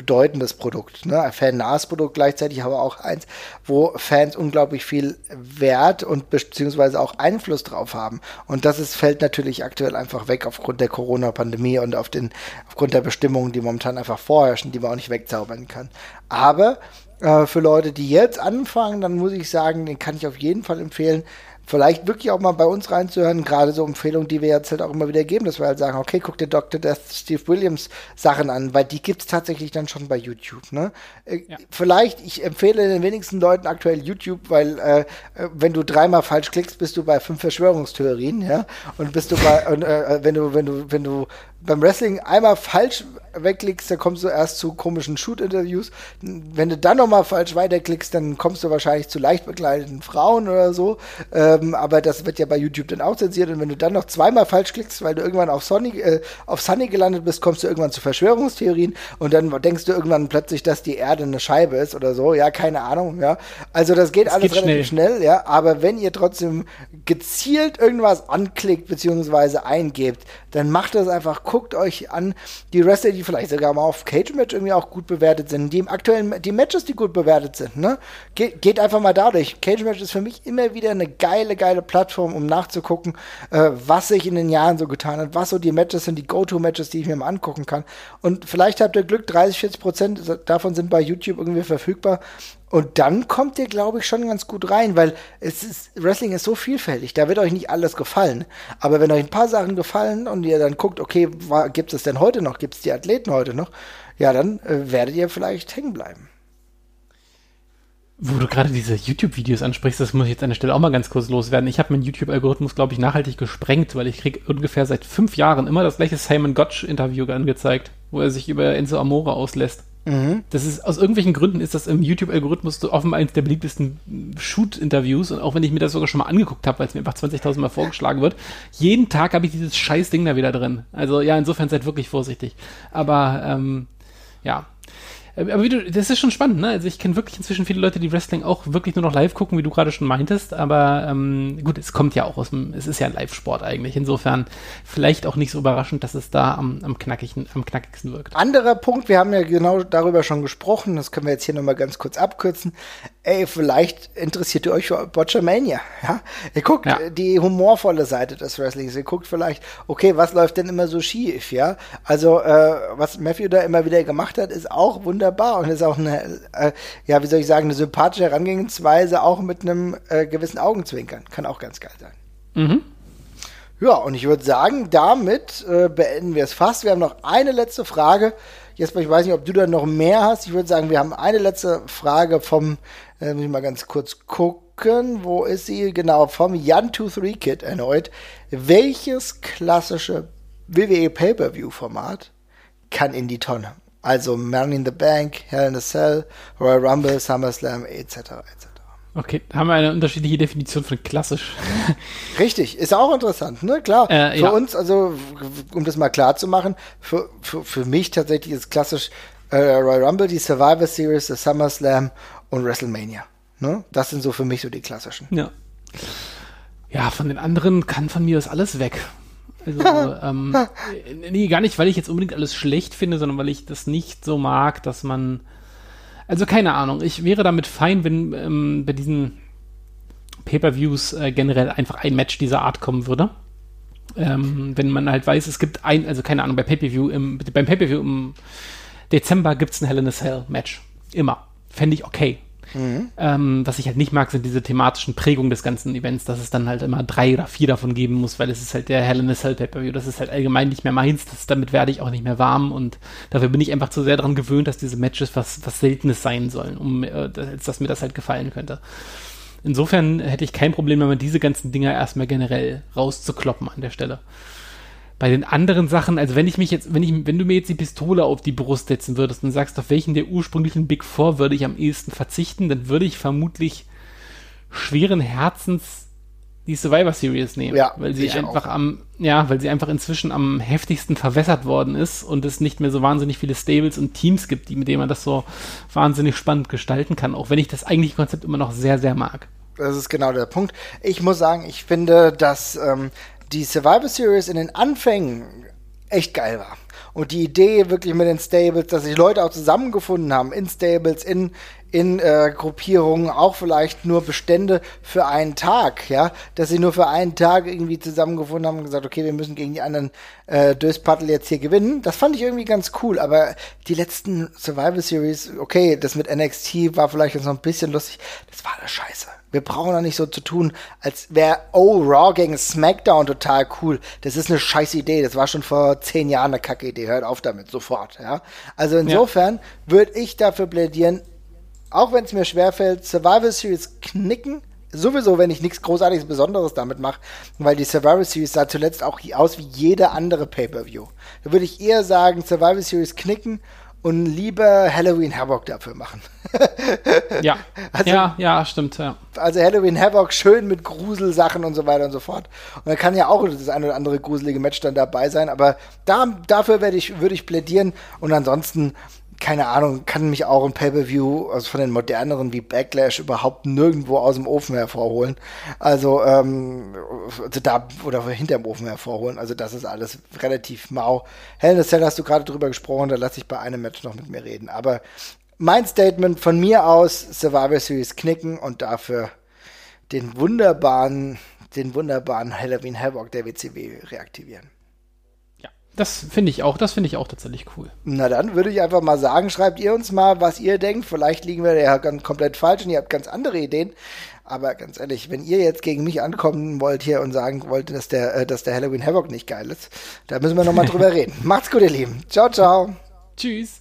bedeutendes Produkt, ne? ein fannahes Produkt gleichzeitig, aber auch eins, wo Fans unglaublich viel Wert und beziehungsweise auch Einfluss drauf haben. Und das ist, fällt natürlich aktuell einfach weg aufgrund der Corona-Pandemie und auf den, aufgrund der Bestimmungen, die momentan einfach vorherrschen, die man auch nicht wegzaubern kann. Aber äh, für Leute, die jetzt anfangen, dann muss ich sagen, den kann ich auf jeden Fall empfehlen, vielleicht wirklich auch mal bei uns reinzuhören, gerade so Empfehlungen, die wir jetzt halt auch immer wieder geben, dass wir halt sagen, okay, guck dir Dr. Death Steve Williams Sachen an, weil die gibt's tatsächlich dann schon bei YouTube, ne? Äh, ja. Vielleicht, ich empfehle den wenigsten Leuten aktuell YouTube, weil äh, wenn du dreimal falsch klickst, bist du bei fünf Verschwörungstheorien, ja? Und bist du bei, und, äh, wenn du, wenn du, wenn du beim Wrestling einmal falsch wegklickst, dann kommst du erst zu komischen Shoot-Interviews. Wenn du dann nochmal falsch weiterklickst, dann kommst du wahrscheinlich zu leicht bekleideten Frauen oder so. Ähm, aber das wird ja bei YouTube dann auch zensiert. Und wenn du dann noch zweimal falsch klickst, weil du irgendwann auf Sunny, äh, auf Sunny gelandet bist, kommst du irgendwann zu Verschwörungstheorien und dann denkst du irgendwann plötzlich, dass die Erde eine Scheibe ist oder so. Ja, keine Ahnung, ja. Also das geht das alles geht relativ schnell. schnell, ja. Aber wenn ihr trotzdem gezielt irgendwas anklickt beziehungsweise eingebt, dann macht das einfach, guckt euch an die Wrestler, die vielleicht sogar mal auf Cage Match irgendwie auch gut bewertet sind, die im aktuellen, die Matches, die gut bewertet sind, ne? Ge geht einfach mal dadurch. Cage Match ist für mich immer wieder eine geile, geile Plattform, um nachzugucken, äh, was sich in den Jahren so getan hat, was so die Matches sind, die Go-To-Matches, die ich mir mal angucken kann. Und vielleicht habt ihr Glück, 30, 40 Prozent davon sind bei YouTube irgendwie verfügbar. Und dann kommt ihr, glaube ich, schon ganz gut rein, weil es ist, Wrestling ist so vielfältig, da wird euch nicht alles gefallen. Aber wenn euch ein paar Sachen gefallen und ihr dann guckt, okay, gibt es denn heute noch, gibt es die Athleten heute noch, ja, dann äh, werdet ihr vielleicht hängen bleiben. Wo du gerade diese YouTube-Videos ansprichst, das muss ich jetzt an der Stelle auch mal ganz kurz loswerden. Ich habe meinen YouTube-Algorithmus, glaube ich, nachhaltig gesprengt, weil ich kriege ungefähr seit fünf Jahren immer das gleiche Simon Gotch-Interview angezeigt, wo er sich über Enzo Amore auslässt. Mhm. Das ist, aus irgendwelchen Gründen ist das im YouTube-Algorithmus so offenbar eines der beliebtesten Shoot-Interviews. Und auch wenn ich mir das sogar schon mal angeguckt habe, weil es mir einfach 20.000 Mal vorgeschlagen wird, jeden Tag habe ich dieses scheiß Ding da wieder drin. Also ja, insofern seid wirklich vorsichtig. Aber ähm, ja, aber wie du, das ist schon spannend, ne? Also ich kenne wirklich inzwischen viele Leute, die Wrestling auch wirklich nur noch live gucken, wie du gerade schon meintest. Aber ähm, gut, es kommt ja auch aus dem, es ist ja ein Live-Sport eigentlich. Insofern vielleicht auch nicht so überraschend, dass es da am, am, knackigen, am knackigsten wirkt. Anderer Punkt, wir haben ja genau darüber schon gesprochen, das können wir jetzt hier nochmal ganz kurz abkürzen. Ey, vielleicht interessiert ihr euch für Botchamania, ja? Ihr guckt ja. die humorvolle Seite des Wrestlings. Ihr guckt vielleicht, okay, was läuft denn immer so schief, ja? Also, äh, was Matthew da immer wieder gemacht hat, ist auch wunderbar und ist auch eine, äh, ja, wie soll ich sagen, eine sympathische Herangehensweise, auch mit einem äh, gewissen Augenzwinkern. Kann auch ganz geil sein. Mhm. Ja, und ich würde sagen, damit äh, beenden wir es fast. Wir haben noch eine letzte Frage. Jetzt, ich weiß nicht, ob du da noch mehr hast. Ich würde sagen, wir haben eine letzte Frage vom, äh, muss ich mal ganz kurz gucken, wo ist sie? Genau, vom Jan23 Kid erneut. Welches klassische WWE Pay-Per-View-Format kann in die Tonne? Also Money in the Bank, Hell in a Cell, Royal Rumble, SummerSlam, etc. etc. Okay, haben wir eine unterschiedliche Definition von klassisch. <laughs> Richtig, ist auch interessant, ne? Klar. Äh, für ja. uns, also, um das mal klar zu machen, für, für, für mich tatsächlich ist klassisch äh, Royal Rumble, die Survivor Series, der SummerSlam und WrestleMania. Ne? Das sind so für mich so die klassischen. Ja. Ja, von den anderen kann von mir das alles weg. Also, <laughs> ähm, nee, gar nicht, weil ich jetzt unbedingt alles schlecht finde, sondern weil ich das nicht so mag, dass man. Also, keine Ahnung. Ich wäre damit fein, wenn ähm, bei diesen Pay-Per-Views äh, generell einfach ein Match dieser Art kommen würde. Ähm, wenn man halt weiß, es gibt ein, also keine Ahnung, bei Pay-Per-View, im, beim Pay-Per-View im Dezember gibt es ein Hell in a Cell Match. Immer. Fände ich okay. Mhm. Ähm, was ich halt nicht mag, sind diese thematischen Prägungen des ganzen Events, dass es dann halt immer drei oder vier davon geben muss, weil es ist halt der Hell in a Cell Pay-Per-View. Das ist halt allgemein nicht mehr meins. Das, damit werde ich auch nicht mehr warm und dafür bin ich einfach zu sehr daran gewöhnt, dass diese Matches was, was Seltenes sein sollen, um, äh, als dass mir das halt gefallen könnte. Insofern hätte ich kein Problem damit, diese ganzen Dinger erstmal generell rauszukloppen an der Stelle. Bei den anderen Sachen, also wenn ich mich jetzt, wenn ich, wenn du mir jetzt die Pistole auf die Brust setzen würdest und sagst, auf welchen der ursprünglichen Big Four würde ich am ehesten verzichten, dann würde ich vermutlich schweren Herzens die Survivor Series nehmen, ja, weil sie einfach auch. am, ja, weil sie einfach inzwischen am heftigsten verwässert worden ist und es nicht mehr so wahnsinnig viele Stables und Teams gibt, die, mit denen man das so wahnsinnig spannend gestalten kann, auch wenn ich das eigentliche Konzept immer noch sehr, sehr mag. Das ist genau der Punkt. Ich muss sagen, ich finde, dass ähm, die Survivor Series in den Anfängen echt geil war. Und die Idee wirklich mit den Stables, dass sich Leute auch zusammengefunden haben in Stables, in, in äh, Gruppierungen, auch vielleicht nur Bestände für einen Tag, ja, dass sie nur für einen Tag irgendwie zusammengefunden haben und gesagt, okay, wir müssen gegen die anderen äh, Döspaddel jetzt hier gewinnen. Das fand ich irgendwie ganz cool, aber die letzten Survivor Series, okay, das mit NXT war vielleicht jetzt noch ein bisschen lustig, das war das Scheiße. Wir brauchen doch nicht so zu tun, als wäre Oh Raw gegen SmackDown total cool. Das ist eine scheiß Idee. Das war schon vor zehn Jahren eine kacke Idee. Hört auf damit, sofort. Ja? Also insofern ja. würde ich dafür plädieren, auch wenn es mir schwerfällt, Survival Series knicken. Sowieso, wenn ich nichts Großartiges Besonderes damit mache, weil die Survival Series sah zuletzt auch aus wie jede andere Pay-Per-View. Da würde ich eher sagen, Survival Series knicken und lieber Halloween Havoc dafür machen. <laughs> ja. Also, ja, ja, stimmt, ja. Also Halloween Havoc schön mit Gruselsachen und so weiter und so fort. Und da kann ja auch das ein oder andere gruselige Match dann dabei sein, aber da, dafür werde ich, würde ich plädieren und ansonsten keine Ahnung, kann mich auch ein Pay-Per-View, also von den moderneren wie Backlash, überhaupt nirgendwo aus dem Ofen hervorholen. Also, ähm, also da, oder hinterm Ofen hervorholen. Also, das ist alles relativ mau. Hell in a Cell hast du gerade drüber gesprochen, da lasse ich bei einem Match noch mit mir reden. Aber mein Statement von mir aus, Survivor Series knicken und dafür den wunderbaren, den wunderbaren Halloween Havoc der WCW reaktivieren. Das finde ich auch, das finde ich auch tatsächlich cool. Na dann würde ich einfach mal sagen, schreibt ihr uns mal, was ihr denkt. Vielleicht liegen wir ja ganz komplett falsch und ihr habt ganz andere Ideen. Aber ganz ehrlich, wenn ihr jetzt gegen mich ankommen wollt hier und sagen wollt, dass der, äh, dass der Halloween Havoc nicht geil ist, da müssen wir nochmal drüber <laughs> reden. Macht's gut, ihr Lieben. Ciao, ciao. Tschüss.